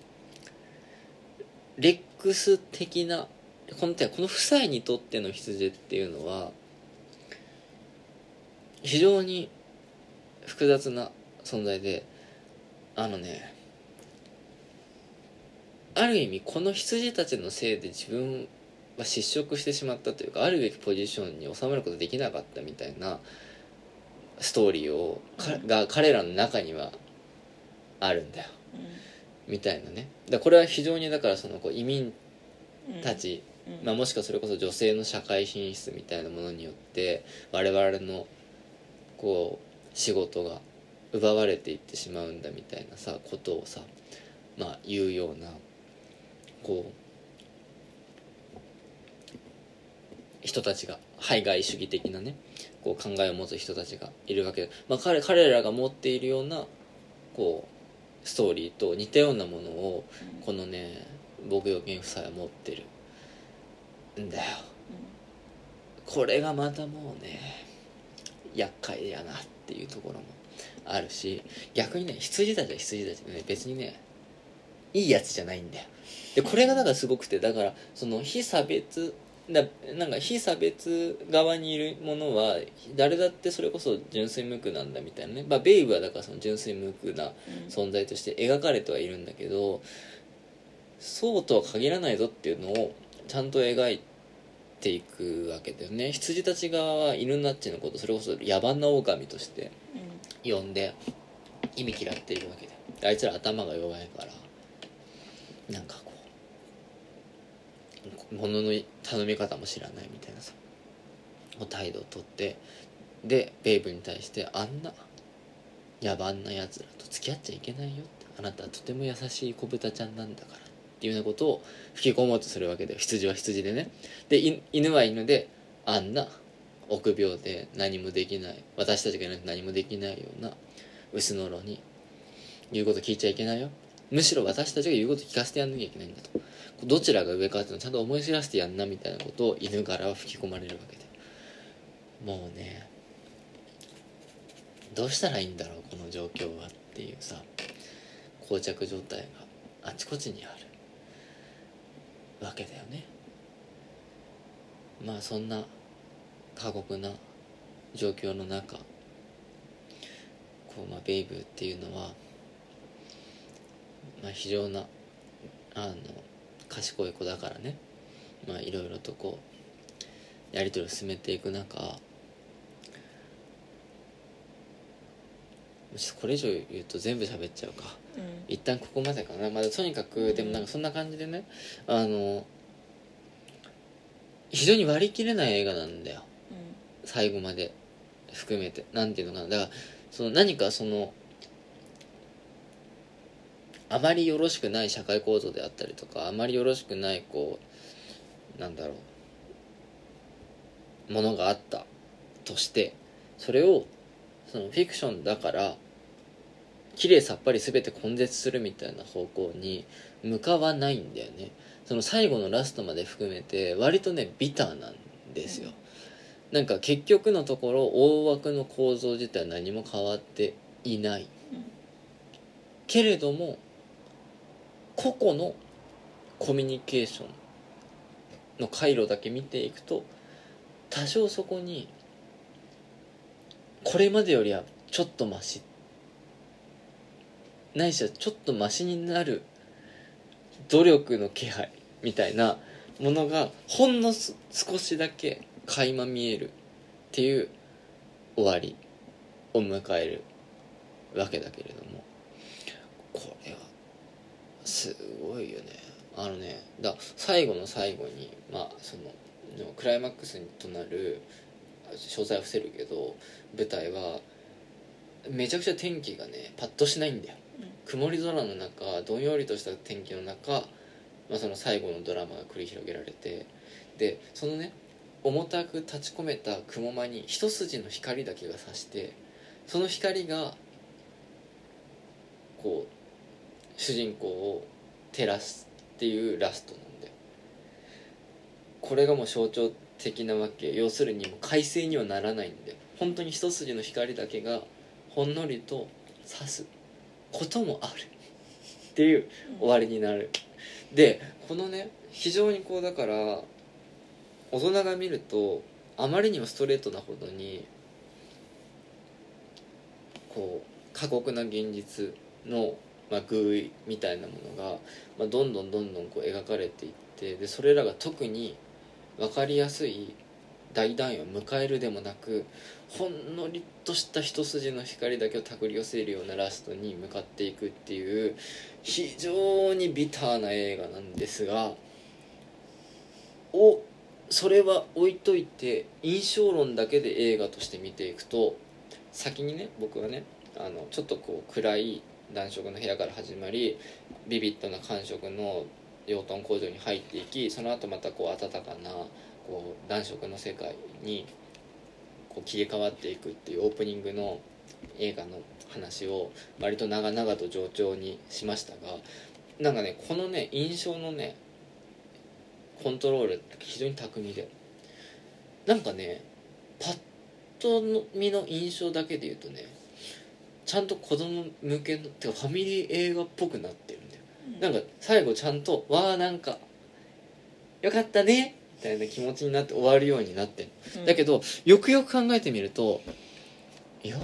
レックス的なこのこの夫妻にとっての羊っていうのは非常に複雑な存在であのねある意味この羊たちのせいで自分は失職してしまったというかあるべきポジションに収まることできなかったみたいなストーリーをかが彼らの中にはあるんだよ。みたいなね。だこれは非常にだからそのこう移民うん。たち、まあ、もしくはそれこそ女性の社会進出みたいなものによって我々のこう仕事が奪われていってしまうんだみたいなさことをさまあ言うようなこう人たちが排外主義的なねこう考えを持つ人たちがいるわけで、まあ、彼彼らが持っているようなこうストーリーと似たようなものをこのね牧羊犬夫妻は持ってる。んだよ。これがまたもうね厄介やなっていうところもあるし逆にね羊たちは羊たちでね別にねいいやつじゃないんだよ。でこれがだからすごくてだからその非差別だなんか非差別側にいるものは誰だってそれこそ純粋無垢なんだみたいなね、まあ、ベイブはだからその純粋無垢なうん。存在として描かれてはいるんだけどそうとは限らないぞっていうのをちゃんと描いていくわけだよね。羊たち側は犬ナッチのことそれこそ野蛮な狼として呼んで意味嫌っているわけであいつら頭が弱いからなんかこう物の頼み方も知らないみたいなさ態度をとってでベイブに対してあんな野蛮なやつらと付き合っちゃいけないよって。あなたはとても優しい子豚ちゃんなんだからっていうようなことを吹き込もうとするわけで羊は羊でね。で犬は犬であんな臆病で何もできない私たちがいないと何もできないような薄のろに言うこと聞いちゃいけないよ。むしろ私たちが言うこと聞かせてやんなきゃいけないんだと。どちらが上かっていうのをちゃんと思い知らせてやんなみたいなことを犬からは吹き込まれるわけで。もうねどうしたらいいんだろうこの状況はっていうさ膠着状態があちこちにある。わけだよね。まあそんな過酷な状況の中こう、まあ、ベイブっていうのは、まあ、非常なあの賢い子だからね。まあいろいろとこうやり取りを進めていく中これ以上言うと全部喋っちゃうか。一旦ここまでかな。まだとにかくでもなんかそんな感じでねあの非常に割り切れない映画なんだよ。最後まで。含めて。なんていうのかな。だからその何かそのあまりよろしくない社会構造であったりとかあまりよろしくないこうなんだろう。ものがあったとしてそれをそのフィクションだから綺麗さっぱり全て根絶するみたいな方向に向かわないんだよね。その最後のラストまで含めて割とねビターなんですよ、なんか結局のところ大枠の構造自体は何も変わっていない、けれども個々のコミュニケーションの回路だけ見ていくと多少そこにこれまでよりはちょっとマシっないしはちょっとマシになる努力の気配みたいなものがほんの少しだけ垣間見えるっていう終わりを迎えるわけだけれどもこれはすごいよね。あのねだ最後の最後にまあそのクライマックスとなる詳細は伏せるけど舞台はめちゃくちゃ天気がねパッとしないんだよ。曇り空の中どんよりとした天気の中、まあ、その最後のドラマが繰り広げられてでそのね重たく立ち込めた雲間に一筋の光だけが差してその光がこう主人公を照らすっていうラストなんだよ。これがもう象徴的なわけ。要するにもう快晴にはならないんだよ。本当に一筋の光だけがほんのりと差す。こともあるっていう終わりになる。でこのね非常にこうだから大人が見るとあまりにもストレートなほどにこう過酷な現実の、まあ、偶意みたいなものが、まあ、どんどんどんどんこう描かれていってでそれらが特に分かりやすい大団円を迎えるでもなくほんのりとした一筋の光だけを手繰り寄せるようなラストに向かっていくっていう非常にビターな映画なんですがおそれは置いといて印象論だけで映画として見ていくと先にね僕はねあのちょっとこう暗い暖色の部屋から始まりビビッドな感触の養豚工場に入っていきその後またこう暖かなこう暖色の世界にこう切り替わっていくっていうオープニングの映画の話を割と長々と冗長にしましたがなんかねこのね印象のねコントロールって非常に巧みで。なんかねパッと見の印象だけで言うとねちゃんと子供向けのてかファミリー映画っぽくなってるんだよ、なんか最後ちゃんと「わあなんかよかったね」みたいな気持ちになって終わるようになってる、うん。だけどよくよく考えてみるといやっ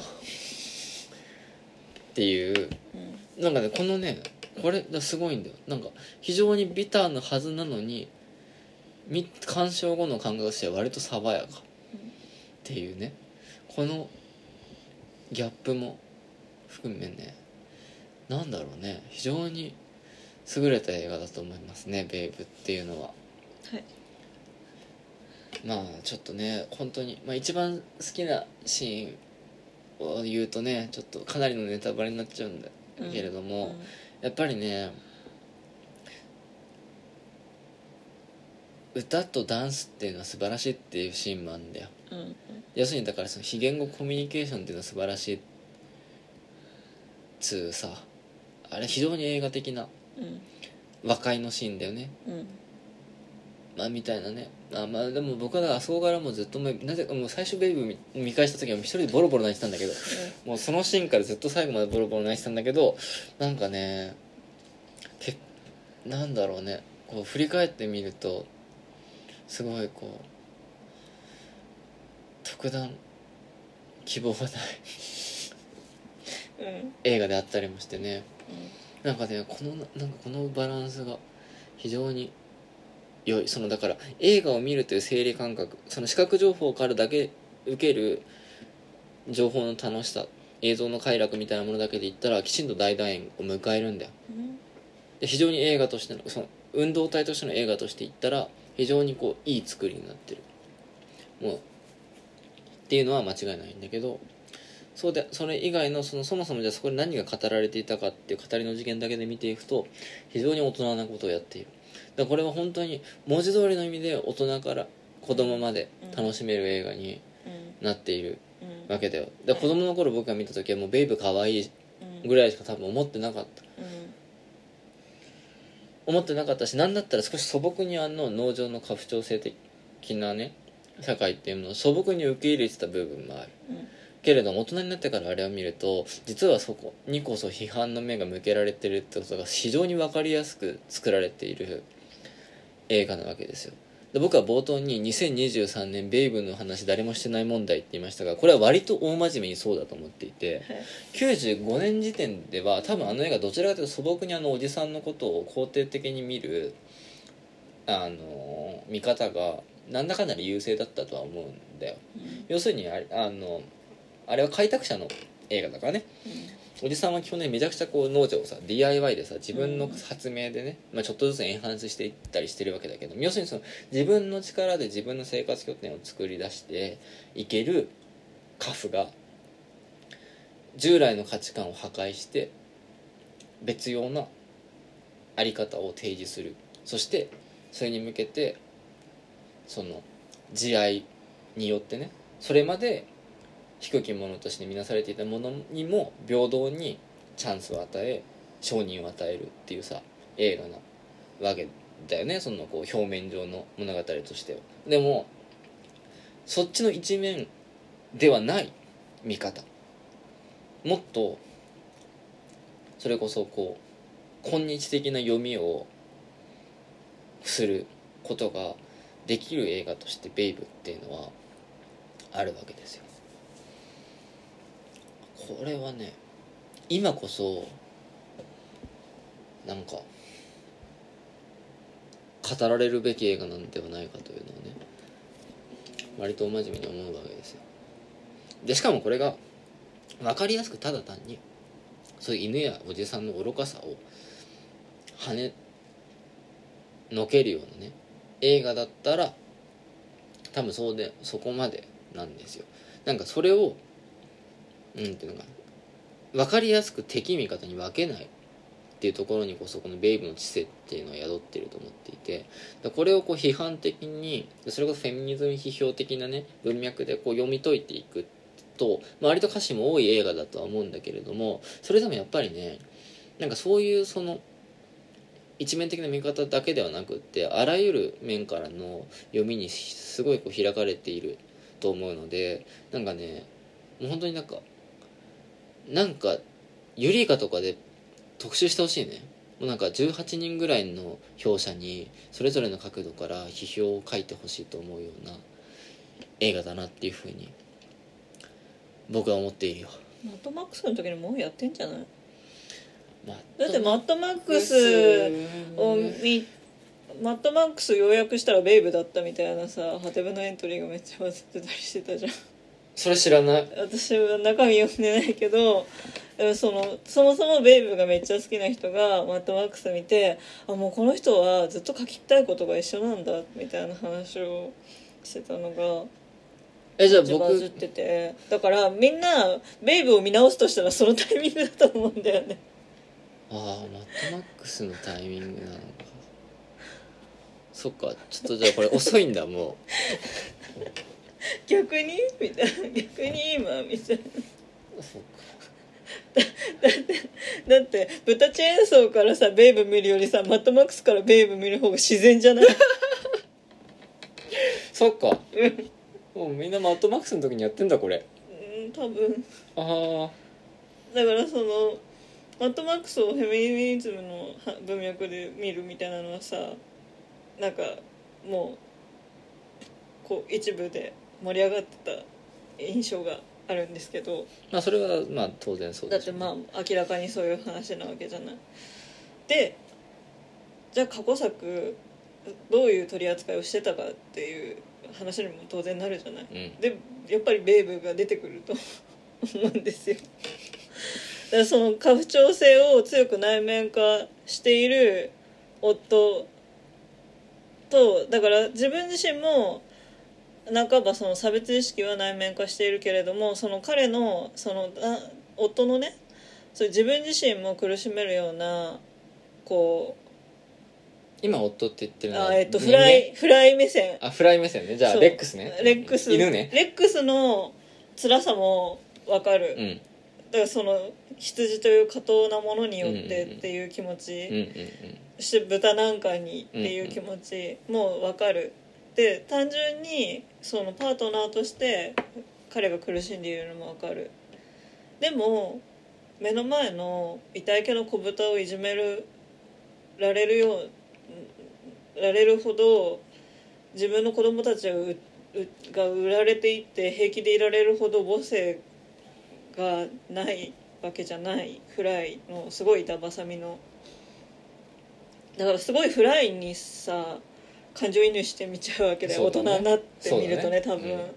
ていう。うん。なんかねこのねこれがすごいんだよ。なんか非常にビターなはずなのにみ鑑賞後の感覚としては割と爽やか。っていうね。このギャップも含めね。なんだろうね。非常に優れた映画だと思いますね「ベイブ」っていうのは。はいまあちょっとね本当にまあ一番好きなシーンを言うとねちょっとかなりのネタバレになっちゃうんだけれども、やっぱりね歌とダンスっていうのは素晴らしいっていうシーンもあるんだよ。うんうん。要するにだからその非言語コミュニケーションっていうのは素晴らしいつうさあれ非常に映画的なうん。和解のシーンだよね。うんまあみたいなね。あまあでも僕はあそこからもうずっとなぜかもう最初ベイブ見見返した時は一人でボロボロ泣いてたんだけどもうそのシーンからずっと最後までボロボロ泣いてたんだけどなんかねけなんだろうね。こう振り返ってみるとすごいこう特段希望がないうん。うん映画であったりもしてね。なんかねこのなんかこのバランスが非常に良いそのだから映画を見るという生理感覚その視覚情報からだけ受ける情報の楽しさ映像の快楽みたいなものだけで言ったらきちんと大団円を迎えるんだよ。うん。で非常に映画としてのその運動体としての映画として言ったら非常にこういい作りになってる。もうっていうのは間違いないんだけどそうでそれ以外のそのそもそもじゃあそこで何が語られていたかっていう語りの事件だけで見ていくと非常に大人なことをやっているだこれは本当に文字通りの意味で大人から子供まで楽しめる映画にうん。なっているうん。わけだよ。で子供の頃僕が見た時はもうベイブ可愛いうん。ぐらいしか多分思ってなかった。うん。思ってなかったし何だったら少し素朴にあの農場の家父長制的なね社会っていうのを素朴に受け入れてた部分もある。うん。けれども大人になってからあれを見ると実はそこにこそ批判の目が向けられてるってことが非常に分かりやすく作られている映画なわけですよ。で僕は冒頭に2023年ベイブの話誰もしてない問題って言いましたがこれは割と大真面目にそうだと思っていて 95年時点では多分あの映画どちらかというと素朴にあのおじさんのことを肯定的に見るあの見方がなんだかんだで優勢だったとは思うんだよ。要するにあれあのあれは開拓者の映画だからねおじさんは基本ねめちゃくちゃこう農場をさ DIY でさ自分の発明でね、まあ、ちょっとずつエンハンスしていったりしてるわけだけど要するにその自分の力で自分の生活拠点を作り出していけるカフが従来の価値観を破壊して別用なあり方を提示する。そしてそれに向けてその慈愛によってねそれまで低き者として見なされていたものにも平等にチャンスを与え承認を与えるっていうさ映画なわけだよねそのこう表面上の物語としては。でもそっちの一面ではない見方。もっとそれこそこう今日的な読みをすることができる映画として「ベイブ」っていうのはあるわけですよ。これはね今こそなんか語られるべき映画なんではないかというのをね割と真面目に思うわけですよ。でしかもこれが分かりやすくただ単にそういう犬やおじさんの愚かさを跳ねのけるようなね映画だったら多分そうでそこまでなんですよ。なんかそれをうんていうのか分かりやすく敵味方に分けないっていうところにこそこのベイブの知性っていうのは宿ってると思っていてこれをこう批判的にそれこそフェミニズム批評的なね文脈でこう読み解いていくと、ま、割と歌詞も多い映画だとは思うんだけれどもそれでもやっぱりねなんかそういうその一面的な見方だけではなくってあらゆる面からの読みにすごいこう開かれていると思うのでなんかねもう本当になんかなんかユリイカとかで特集してほしいね。もうなんか18人ぐらいの評者にそれぞれの角度から批評を書いてほしいと思うような映画だなっていうふうに僕は思っているよ。マットマックスの時にもうやってんじゃない？まあだってマットマックスを見マットマックス要約したらベイブだったみたいなさハテブのエントリーがめっちゃ混ざってたりしてたじゃんそれ知らない？私は中身読んでないけどでもそのそもそもベイブがめっちゃ好きな人がマットマックス見てあもうこの人はずっと書きたいことが一緒なんだみたいな話をしてたのがえじゃあめってて。だからみんなベイブを見直すとしたらそのタイミングだと思うんだよね。ああマットマックスのタイミングなのか。そっかちょっとじゃあこれ遅いんだも 逆にみたいな。逆に今みたいな。うそっかだって豚チェーンソーからさベイブ見るよりさマットマックスからベイブ見る方が自然じゃない？そっか。もうみんなマットマックスの時にやってんだこれ。うん多分。ああだからそのマットマックスをフェミニズムのは文脈で見るみたいなのはさなんかもうこう一部で盛り上がってた印象があるんですけど。まあそれはまあ当然そうでしょうだってまあ明らかにそういう話なわけじゃない。でじゃあ過去作どういう取り扱いをしてたかっていう話にも当然なるじゃない。うん。でやっぱりベイブが出てくると 思うんですよ。だからその家父長制を強く内面化している夫とだから自分自身も半ばその差別意識は内面化しているけれどもその彼のそのあ夫のねそう自分自身も苦しめるようなこ今夫って言ってるうのはあ、えっと、人フライフライ目線。間あフライ目線ね。じゃあレックスね。レックス。犬ね。レックスの辛さも分かる、うん。だからその羊という過当なものによってうんうんうん。っていう気持ち、うんうんそして豚なんかにっていう気持ちも分かる、で単純にそのパートナーとして彼が苦しんでいるのも分かる。でも目の前の痛い系の子豚をいじめるられるようられるほど自分の子供たちがううが売られていって平気でいられるほど母性がないわけじゃないフライのすごい板挟みの。だからすごいフライにさ感情移入して見ちゃうわけだよ、そうだね。大人になって見るとね多そうだね。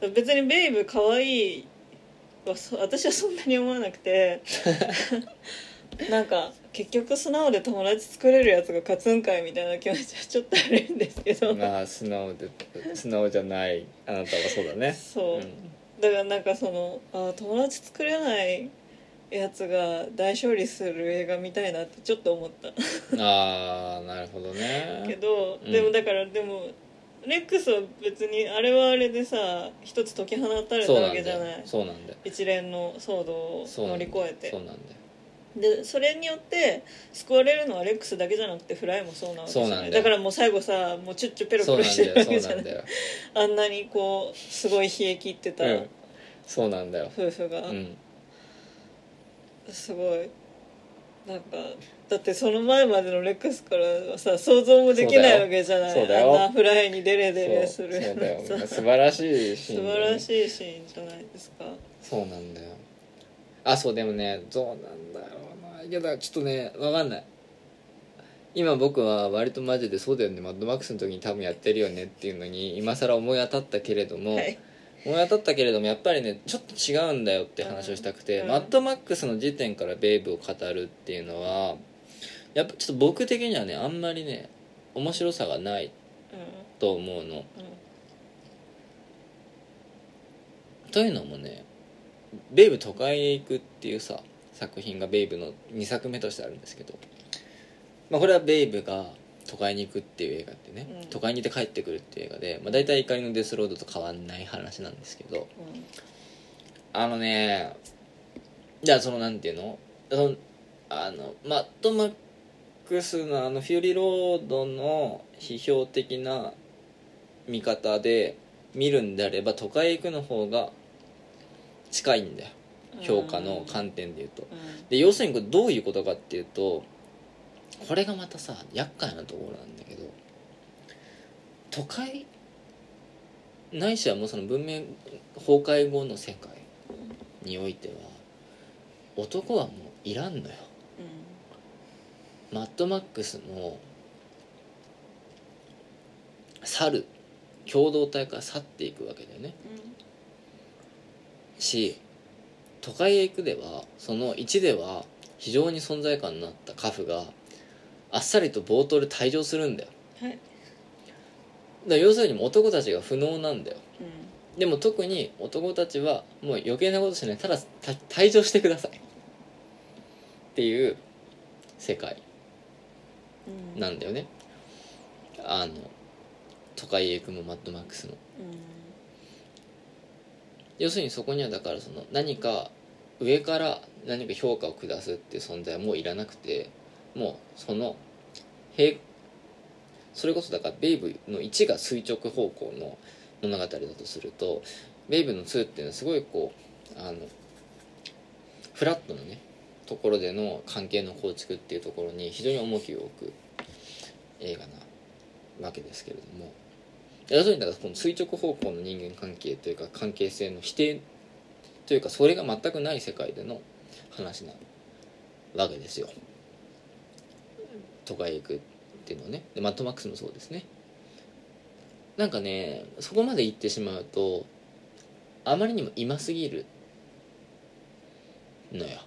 分、別にベイブ可愛いはそ私はそんなに思わなくて。なんか結局素直で友達作れるやつが勝つんかいみたいな気持ちはちょっとあるんですけど、まあ素直で素直じゃないあなたはそうだね。そう、ん。だからなんかそのあ友達作れないやつが大勝利する映画見たいなってちょっと思った。ああなるほどね。けど、うん。でもだからでもレックスは別にあれはあれでさ一つ解き放たれたわけじゃない。そうなんだよ。一連の騒動を乗り越えて。そうなんだよ。でそれによって救われるのはレックスだけじゃなくてフライもそうなわけじゃない。そうなんだよ。からもう最後さもうチュッチュペロペロしてるわけじゃない。あんなにこうすごい冷え切ってたうん。そうなんだよ。夫婦が、うんすごい。なんかだってその前までのレックスからはさ想像もできないわけじゃない。そうだよ。あんなフライにデレデレする。そうだよ。さ素晴らしいシー素ンね。晴らしいシーンじゃないですか。そうなんだよ。あそうでもねどうなんだろうな。いやだからちょっとねわかんない。今僕は割とマジでそうだよね。マッドマックスの時に多分やってるよねっていうのに今更思い当たったけれども、はい思い当たったけれどもやっぱりねちょっと違うんだよって話をしたくて、うん。マッドマックスの時点からベイブを語るっていうのはやっぱちょっと僕的にはねあんまりね面白さがないと思うの。というのもね「ベイブ都会へ行く」っていうさ作品がベイブの2作目としてあるんですけど、まあ、これはベイブが都会に行くっていう映画ってね、うん。都会に行って帰ってくるっていう映画で、まあ、大体怒りのデスロードと変わんない話なんですけどあのねじゃあそのなんていうの？そのあのマッドマックスのあのフューリーロードの批評的な見方で見るんであれば都会へ行くの方が近いんだよ。うん評価の観点で言うと。うん。で要するにこれどういうことかっていうとこれがまたさ厄介なところなんだけど都会？ないしはもうその文明崩壊後の世界においては男はもういらんのよ。マッドマックスも去る共同体から去っていくわけだよね。し都会へ行くではその1では非常に存在感のあったカフがあっさりと冒頭で退場するんだよ。うんはい。だ要するに男たちが不能なんだよ。うん。でも特に男たちはもう余計なことしない。ただた退場してください。っていう世界。うんなんだよね。あの都会へ行くもマッドマックスの。うん。要するにそこにはだからその何か上から何か評価を下すっていう存在はもういらなくてもうその平それこそだからベイブの1が垂直方向の物語だとするとベイブの2っていうのはすごいこうあのフラットなねところでの関係の構築っていうところに非常に重きを置く映画なわけですけれども。要するにだからこの垂直方向の人間関係というか関係性の否定というかそれが全くない世界での話なわけですよ。都会へ行くっていうのはね。でマッドマックスもそうですね。なんかねそこまで行ってしまうとあまりにも今すぎるのよ。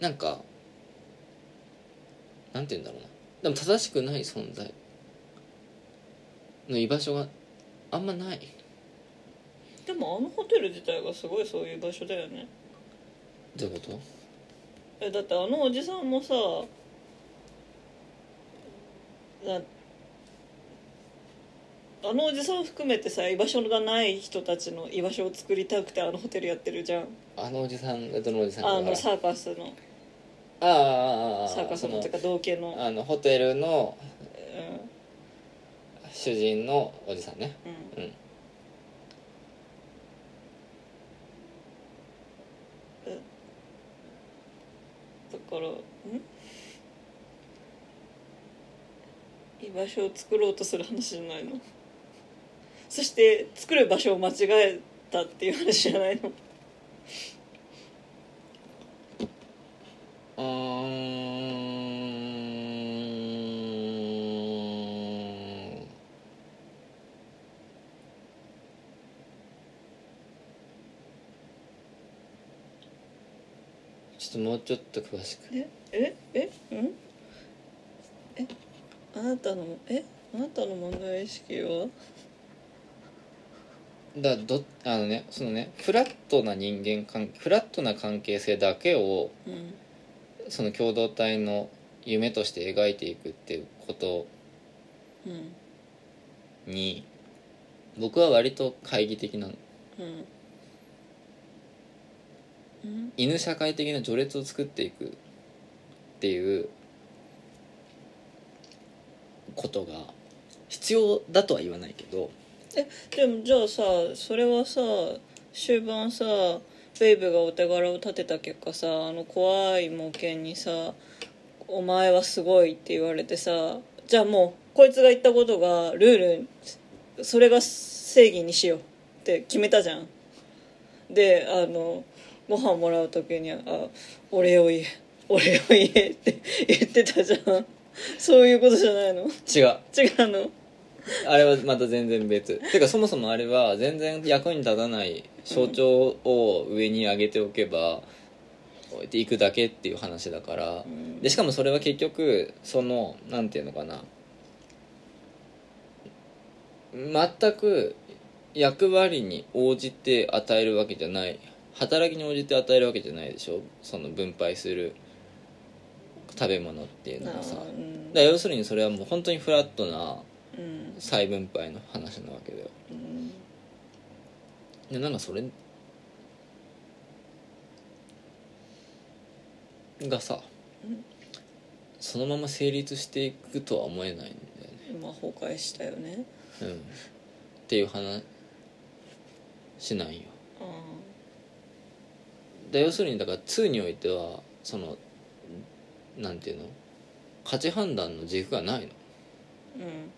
なんかなんて言うんだろうな。でも正しくない存在の居場所があんまない。でもあのホテル自体がすごいそういう場所だよね。どういうこと？えだってあのおじさんもさなあのおじさん含めてさ居場所がない人たちの居場所を作りたくてあのホテルやってるじゃん。あのおじさんがどのおじさんあのサーカスの。ああああああサーカスのそっていうか同系の。あのホテルのう主人のおじさんね。んうん。うんだからん？場所を作ろうとする話じゃないの。そして作る場所を間違えたっていう話じゃないの。うんちょっともうちょっと詳しく。えええうん？えあなたのえあなたの問題意識は？だどあのねそのねフラットな人間関フラットな関係性だけをうん。その共同体の夢として描いていくっていうことうん。に僕は割と懐疑的なの。うんうん。犬社会的な序列を作っていくっていうことが必要だとは言わないけど。えでもじゃあさそれはさ終盤さベイブがお手柄を立てた結果さあの怖い模型にさ「お前はすごい」って言われてさじゃあもうこいつが言ったことがルールそれが正義にしようって決めたじゃん。であのご飯もらう時に「あ俺を言え俺を言え」って言ってたじゃん。そういうことじゃないの？違う。違うの？あれはまた全然別。てかそもそもあれは全然役に立たない象徴を上に上げておけば置いていくだけっていう話だから。ん。でしかもそれは結局そのなんていうのかな。全く役割に応じて与えるわけじゃない働きに応じて与えるわけじゃないでしょ？その分配する食べ物っていうのはさ。うん。だ要するにそれはもう本当にフラットなうん。再分配の話なわけだよ。うん。でなんかそれがさうん。そのまま成立していくとは思えないんだよね。まあ崩壊したよね。うん。っていう話なんよあで要するにだから2においてはそのなんていうの？価値判断の軸がないの。ーうん。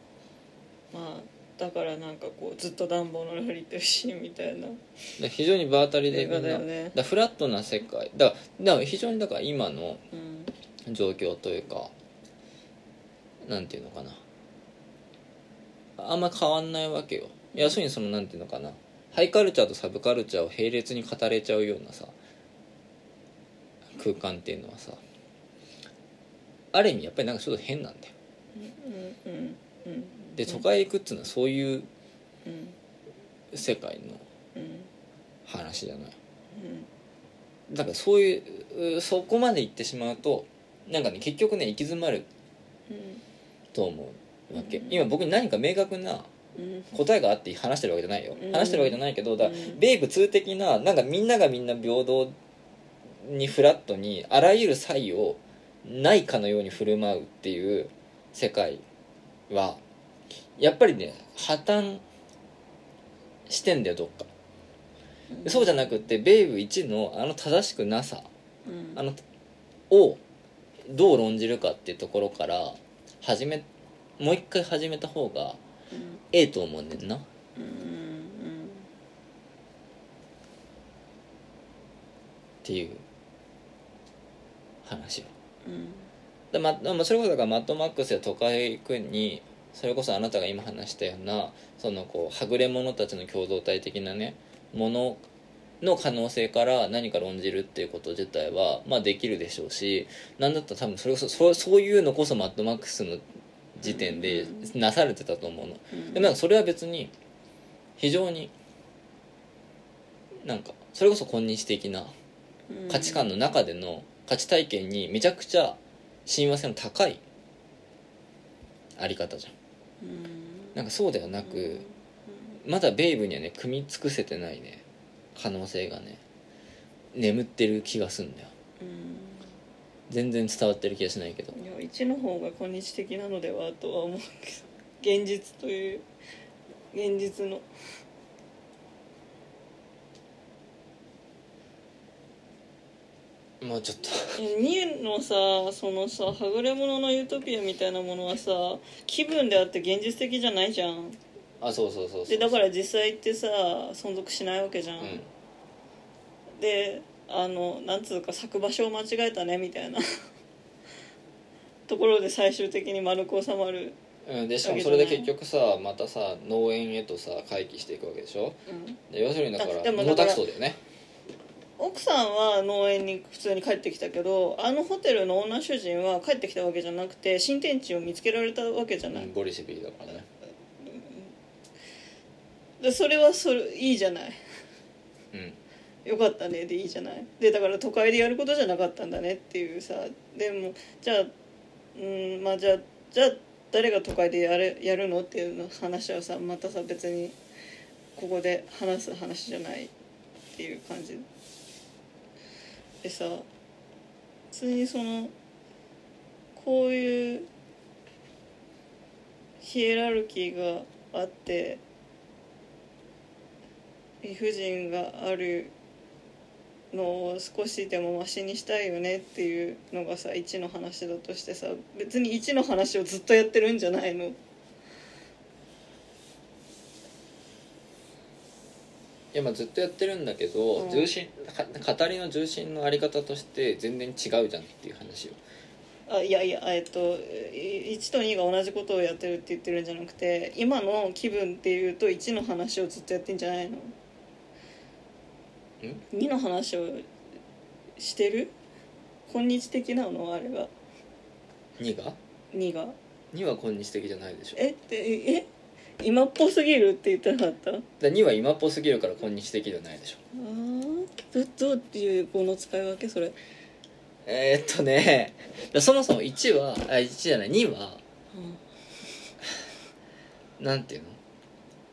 まあだからなんかこうずっと暖房のられてるシーンみたいな。で非常に場当たりで映画だよね。だフラットな世界。だからだから非常にだから今のうん。状況というかなんていうのかな。あんま変わんないわけよ。要するにそのなんていうのかな。ハイカルチャーとサブカルチャーを並列に語れちゃうようなさ空間っていうのはさある意味やっぱりなんかちょっと変なんだよ。うんうんうんで都会へ行くっていうのはそういううん世界のうん話じゃない。うんだからそういううそこまで行ってしまうとなんかね結局ね行き詰まるうんと思うわけ。うん。今僕に何か明確なうん。答えがあって話してるわけじゃないよ、うん。話してるわけじゃないけどだうん。米部通的ななんかみんながみんな平等にフラットにあらゆる差異をないかのように振る舞うっていう世界はやっぱりね破綻してんだよどっか、そうじゃなくって米部一のあの正しくなさうん。あのをどう論じるかっていうところから始めもう一回始めた方がうん。ええと思うねんな。うんうん。っていう話を。うん。でままあそれこそだからマッドマックスや都会へ行くにそれこそあなたが今話したようなそのこうはぐれ者たちの共同体的なねものの可能性から何か論じるっていうこと自体はまあできるでしょうしなんだったら多分それこそそうそういうのこそマッドマックスの時点でなされてたと思うの。うん。でもなんかそれは別に非常になんかそれこそ今日的なうん価値観の中での価値体験にめちゃくちゃ親和性の高いあり方じゃん。うん。なんかそうではなくまだベイブにはね組み尽くせてないね。可能性がね。眠ってる気がすんだよ。うん。全然伝わってる気がしないけど。いや1の方が今日的なのではとは思うけど。現実という現実のもうちょっと。2のさそのさはぐれ者のユートピアみたいなものはさ気分であって現実的じゃないじゃん。あそうそうそうそうでだから実際ってさ存続しないわけじゃん、うん。であのなんつうか咲く場所を間違えたねみたいな。ところで最終的に丸く収まる、うん、でしかもそれで結局さまたさ農園へとさ回帰していくわけでしょ？うん、で要するにだから毛沢東だよね奥さんは農園に普通に帰ってきたけどあのホテルのオーナー主人は帰ってきたわけじゃなくて新天地を見つけられたわけじゃない、うんボリシビリだからね。でそれはそれいいじゃない。うん。よかったね。でいいじゃない。でだから都会でやることじゃなかったんだねっていうさ。でもじゃあうんまあじゃあじゃあ誰が都会でやるやるのっていうの話はさまたさ別にここで話す話じゃないっていう感じでさ普通にそのこういうヒエラルキーがあって理不尽があるのを少しでもマシにしたいよねっていうのがさ1の話だとしてさ別に1の話をずっとやってるんじゃないのいやまあずっとやってるんだけど、うん。重心か語りの重心のあり方として全然違うじゃんっていう話よ。あいやいやえっとい1と2が同じことをやってるって言ってるんじゃなくて今の気分っていうと1の話をずっとやってんじゃないの？2の話をしてる？今日的なのあれが2が？2が？2は今日的じゃないでしょ。えってえ？今っぽすぎるって言ってなかった？あで2は今っぽすぎるから今日的ではないでしょ。あどどうっていう語の使い分けそれ？えー、っとねだそもそも1はあ1じゃない2はなんていうの？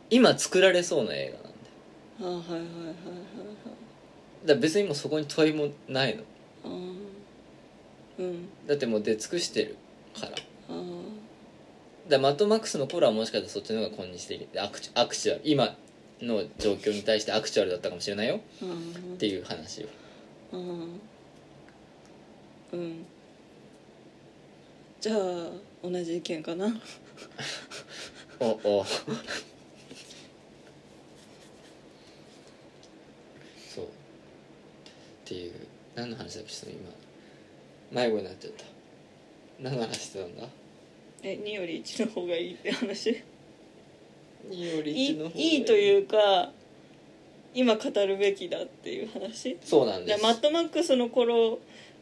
今作られそうな映画なんだよ。あはいはいはいはいはい。だ別にもうそこに問いもないの。あーうん。だってもう出尽くしてるから。だかあーらマッドマックスの頃はもしかしたらそっちの方が今日的でアクチアクチュアル今の状況に対してアクチュアルだったかもしれないよ。あっていう話よあーうん。じゃあ同じ意見かな。おお。そう。っていう。何の話だっけちょっと今。迷子になっちゃった。何の話してたんだ？え2より1の方がいいって話？2よりい1の方がいい。いというか今語るべきだっていう話？そうなんです。マッドマックスの頃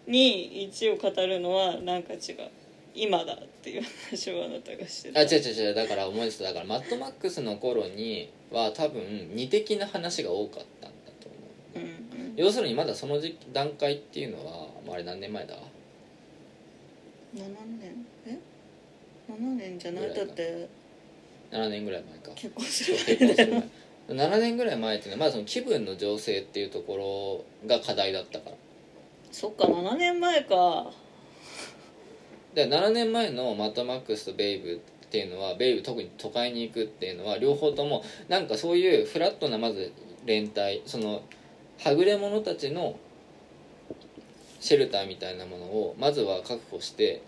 に1を語るのはなんか違う。今だっていう話をあなたがしてたあ違う違う違う。だから思い出した。だからマッドマックスの頃には多分二的な話が多かったんだと思う。うんうん。要するにまだその時段階っていうのはもうあれ何年前だ？7年。え7年じゃない？ぐらいかだって7年ぐらい前か。結婚する結婚する前7年ぐらい前っていうのはまだその気分の情勢っていうところが課題だったから。そっか7年前か。で7年前のマッドマックスとベイブっていうのはベイブ特に都会に行くっていうのは両方ともなんかそういうフラットなまず連帯そのはぐれ者たちのシェルターみたいなものをまずは確保して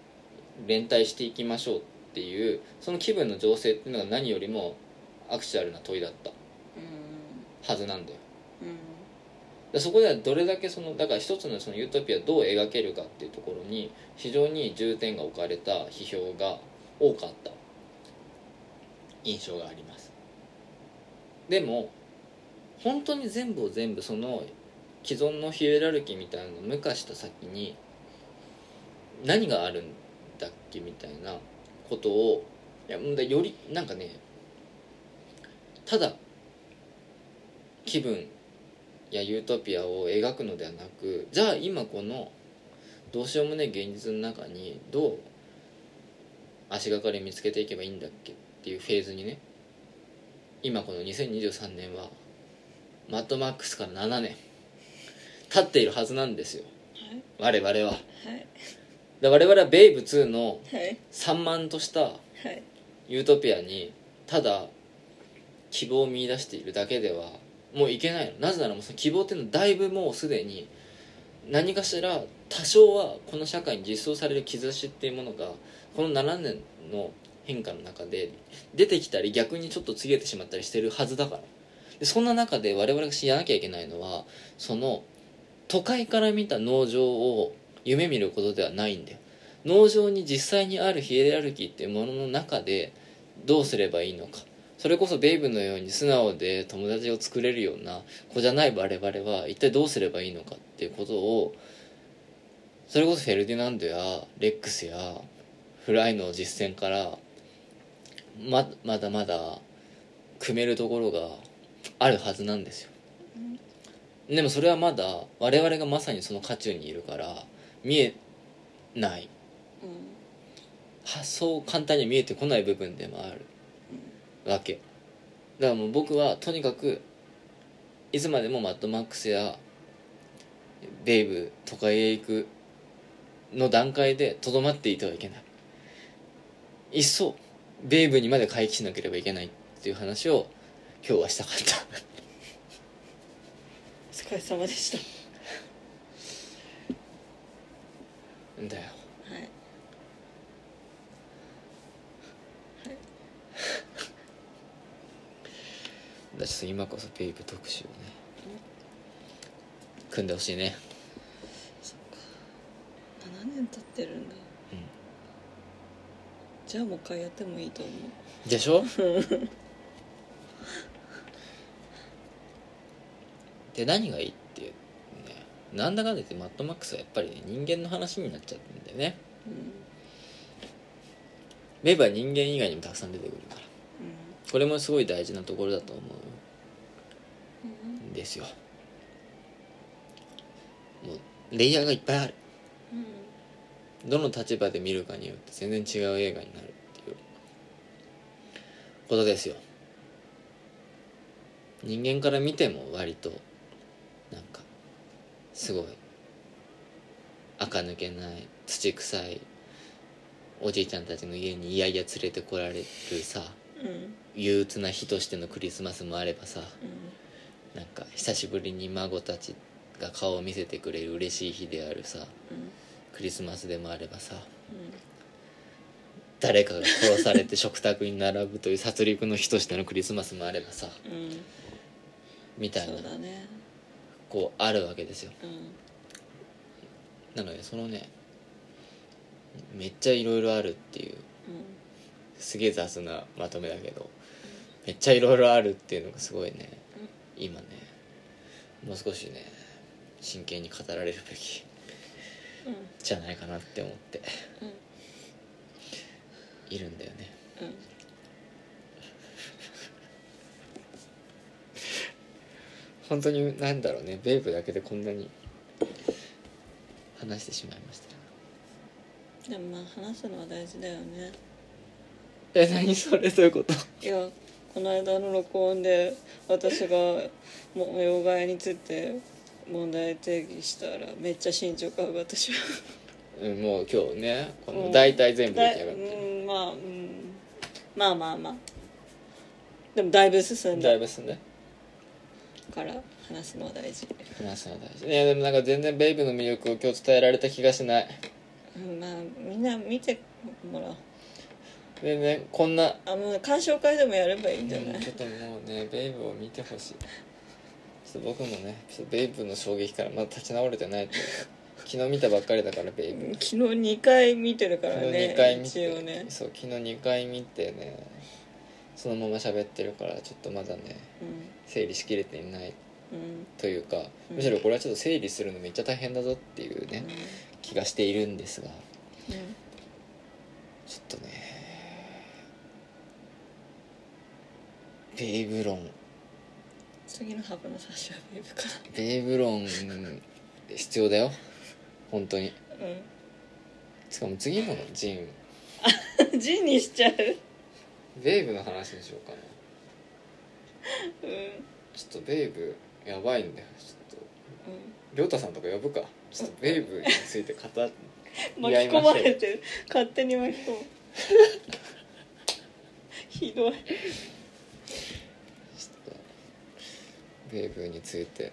連帯していきましょうっていうその気分の情勢っていうのが何よりもアクチュアルな問いだった。うんはずなんだよ。うん。でそこではどれだけそのだから一つのそのユートピアをどう描けるかっていうところに非常に重点が置かれた批評が多かった。印象があります。でも本当に全部を全部その既存のヒエラルキーみたいなのを無化した先に何があるんだ？っけみたいなことをいやだよりなんかねただ気分やユートピアを描くのではなくじゃあ今このどうしようもない現実の中にどう足がかり見つけていけばいいんだっけっていうフェーズにね今この2023年はマッドマックスから7年経っているはずなんですよ。我々は。はいで我々はベイブ2のはい。散漫としたはい。ユートピアにただ希望を見出しているだけではもういけないの。なぜならもうその希望っていうのはだいぶもうすでに何かしら多少はこの社会に実装される兆しっていうものがこの7年の変化の中で出てきたり逆にちょっと告げてしまったりしてるはずだから。でそんな中で我々が知らなきゃいけないのはその都会から見た農場を夢見ることではないんだよ。農場に実際にあるヒエラルキーっていうものの中でどうすればいいのか。それこそベイブのように素直で友達を作れるような子じゃない我々は一体どうすればいいのかっていうことをそれこそフェルディナンドやレックスやフライの実践からままだまだ組めるところがあるはずなんですよ。でもそれはまだ我々がまさにその渦中にいるから見えない。発想簡単に見えてこない部分でもある。わけ。だからもう僕はとにかくいつまでもマッドマックスやベイブ都会へ行くの段階でとどまっていてはいけない。いっそベイブにまで回帰しなければいけないっていう話を今日はしたかった。お疲れ様でした。んだよ。はい。だし今こそベイブ特集をね組んでほしいね。7年経ってるんだ。うん。じゃあもう一回やってもいいと思う。でしょ？で何がいい？っなんだかんだ言ってマッドマックスはやっぱりね人間の話になっちゃってんだよね。うん。ベイブは人間以外にもたくさん出てくるから。これもすごい大事なところだと思うんですよ。もうレイヤーがいっぱいある。うん。どの立場で見るかによって全然違う映画になるっていう。ことですよ。人間から見ても割とすごい垢抜けない土臭いおじいちゃんたちの家にいやいや連れてこられるさうん。憂鬱な日としてのクリスマスもあればさうん。なんか久しぶりに孫たちが顔を見せてくれる嬉しい日であるさうん。クリスマスでもあればさうん。誰かが殺されて食卓に並ぶという殺戮の日としてのクリスマスもあればさうん。みたいなそうだねこうあるわけですよ。うん。なのでそのねめっちゃいろいろあるっていうすげえ雑なまとめだけどめっちゃいろいろあるっていうのがすごいね今ねもう少しね真剣に語られるべきうんうん。じゃないかなって思ってうん。いるんだよね。うん本当になんだろうね。ベーブだけでこんなに話してしまいました。でもまあ話すのは大事だよね。え何それ？どういうこと？いやこの間の録音で私が模様替えについて問題定義したらめっちゃ進捗が私はう。んもう今日ねこうん。の大体全部出だ来上がってうんまあ、うん、まあまあまあ。でもだいぶ進んだ。だいぶ進んでから話すのは大事、話すのは大事。いやでもなんか全然ベイブの魅力を今日伝えられた気がしない。うん、まあみんな見てもらおう。全然こんな。あもう鑑賞会でもやればいいんじゃない、うんちょっともうねベイブを見てほしい。ちょっと僕もねベイブの衝撃からまだ立ち直れてないという。か昨日見たばっかりだからベイブ、うん昨日2回見てるから昨日ね2回見て、ね、そう昨日2回見てねそのまま喋ってるからちょっとまだね整理しきれていないうん。うんというかうん。むしろこれはちょっと整理するのめっちゃ大変だぞっていうね、気がしているんですがうん。ちょっとねベイブ論次のハブの差しはベイブかベイブ論必要だよ。本当に。なしかも次のジン。う んジンにしちゃうベイブの話にしようかな。うん。ちょっとベイブやばいんだよ。ちょっと。う亮太さんとか呼ぶか。ちょっとベイブについて語っん巻き込まれてる。勝手に巻き込む。ひどい。ちょっとベイブについて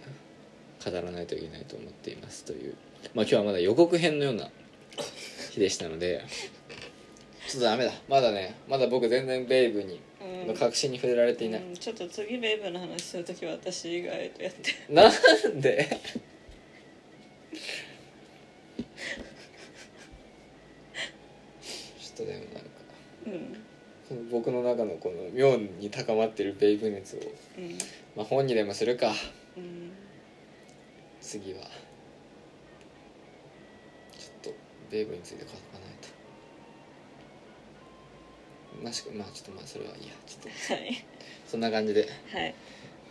語らないといけないと思っていますという。まあ今日はまだ予告編のような日でしたのでちょっとダメだ。まだねまだ僕全然ベイブにうん。の確信に触れられていない、うんちょっと次ベイブの話するときは私以外とやって。なんで？ちょっとでもなんかうん。僕の中のこの妙に高まってるベイブ熱を、うん。まあ、本にでもするか。うん。次はちょっとベイブについて書かないとましまあちょっとまあそれはいいやちょっと。はい。そんな感じで。はい。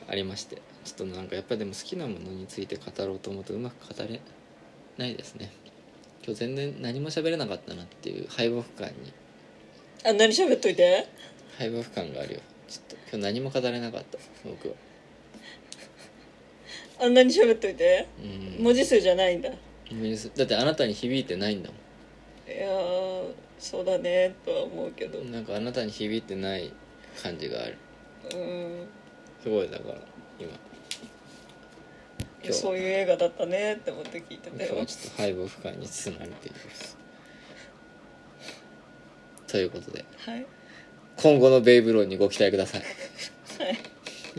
ありまして。ちょっとなんかやっぱでも好きなものについて語ろうと思うとうまく語れないですね。今日全然何も喋れなかったなっていう敗北感に。あ何喋っといて？敗北感があるよ。ちょっと今日何も語れなかった。僕は。あんなに喋っといて？うん。文字数じゃないんだ。いだってあなたに響いてないんだもやーそうだねとは思うけど。うんなんかあなたに響いてない感じがある。すごいだから今。いやそういう映画だったねって思って聞いてたよ今日はちょっと敗北感に包まれています。ということで。はい。今後のベイブローにご期待ください。は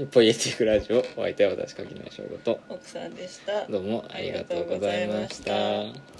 い。ポイエティックラジオお相手は私柿内翔吾と。奥さんでした。どうもありがとうございました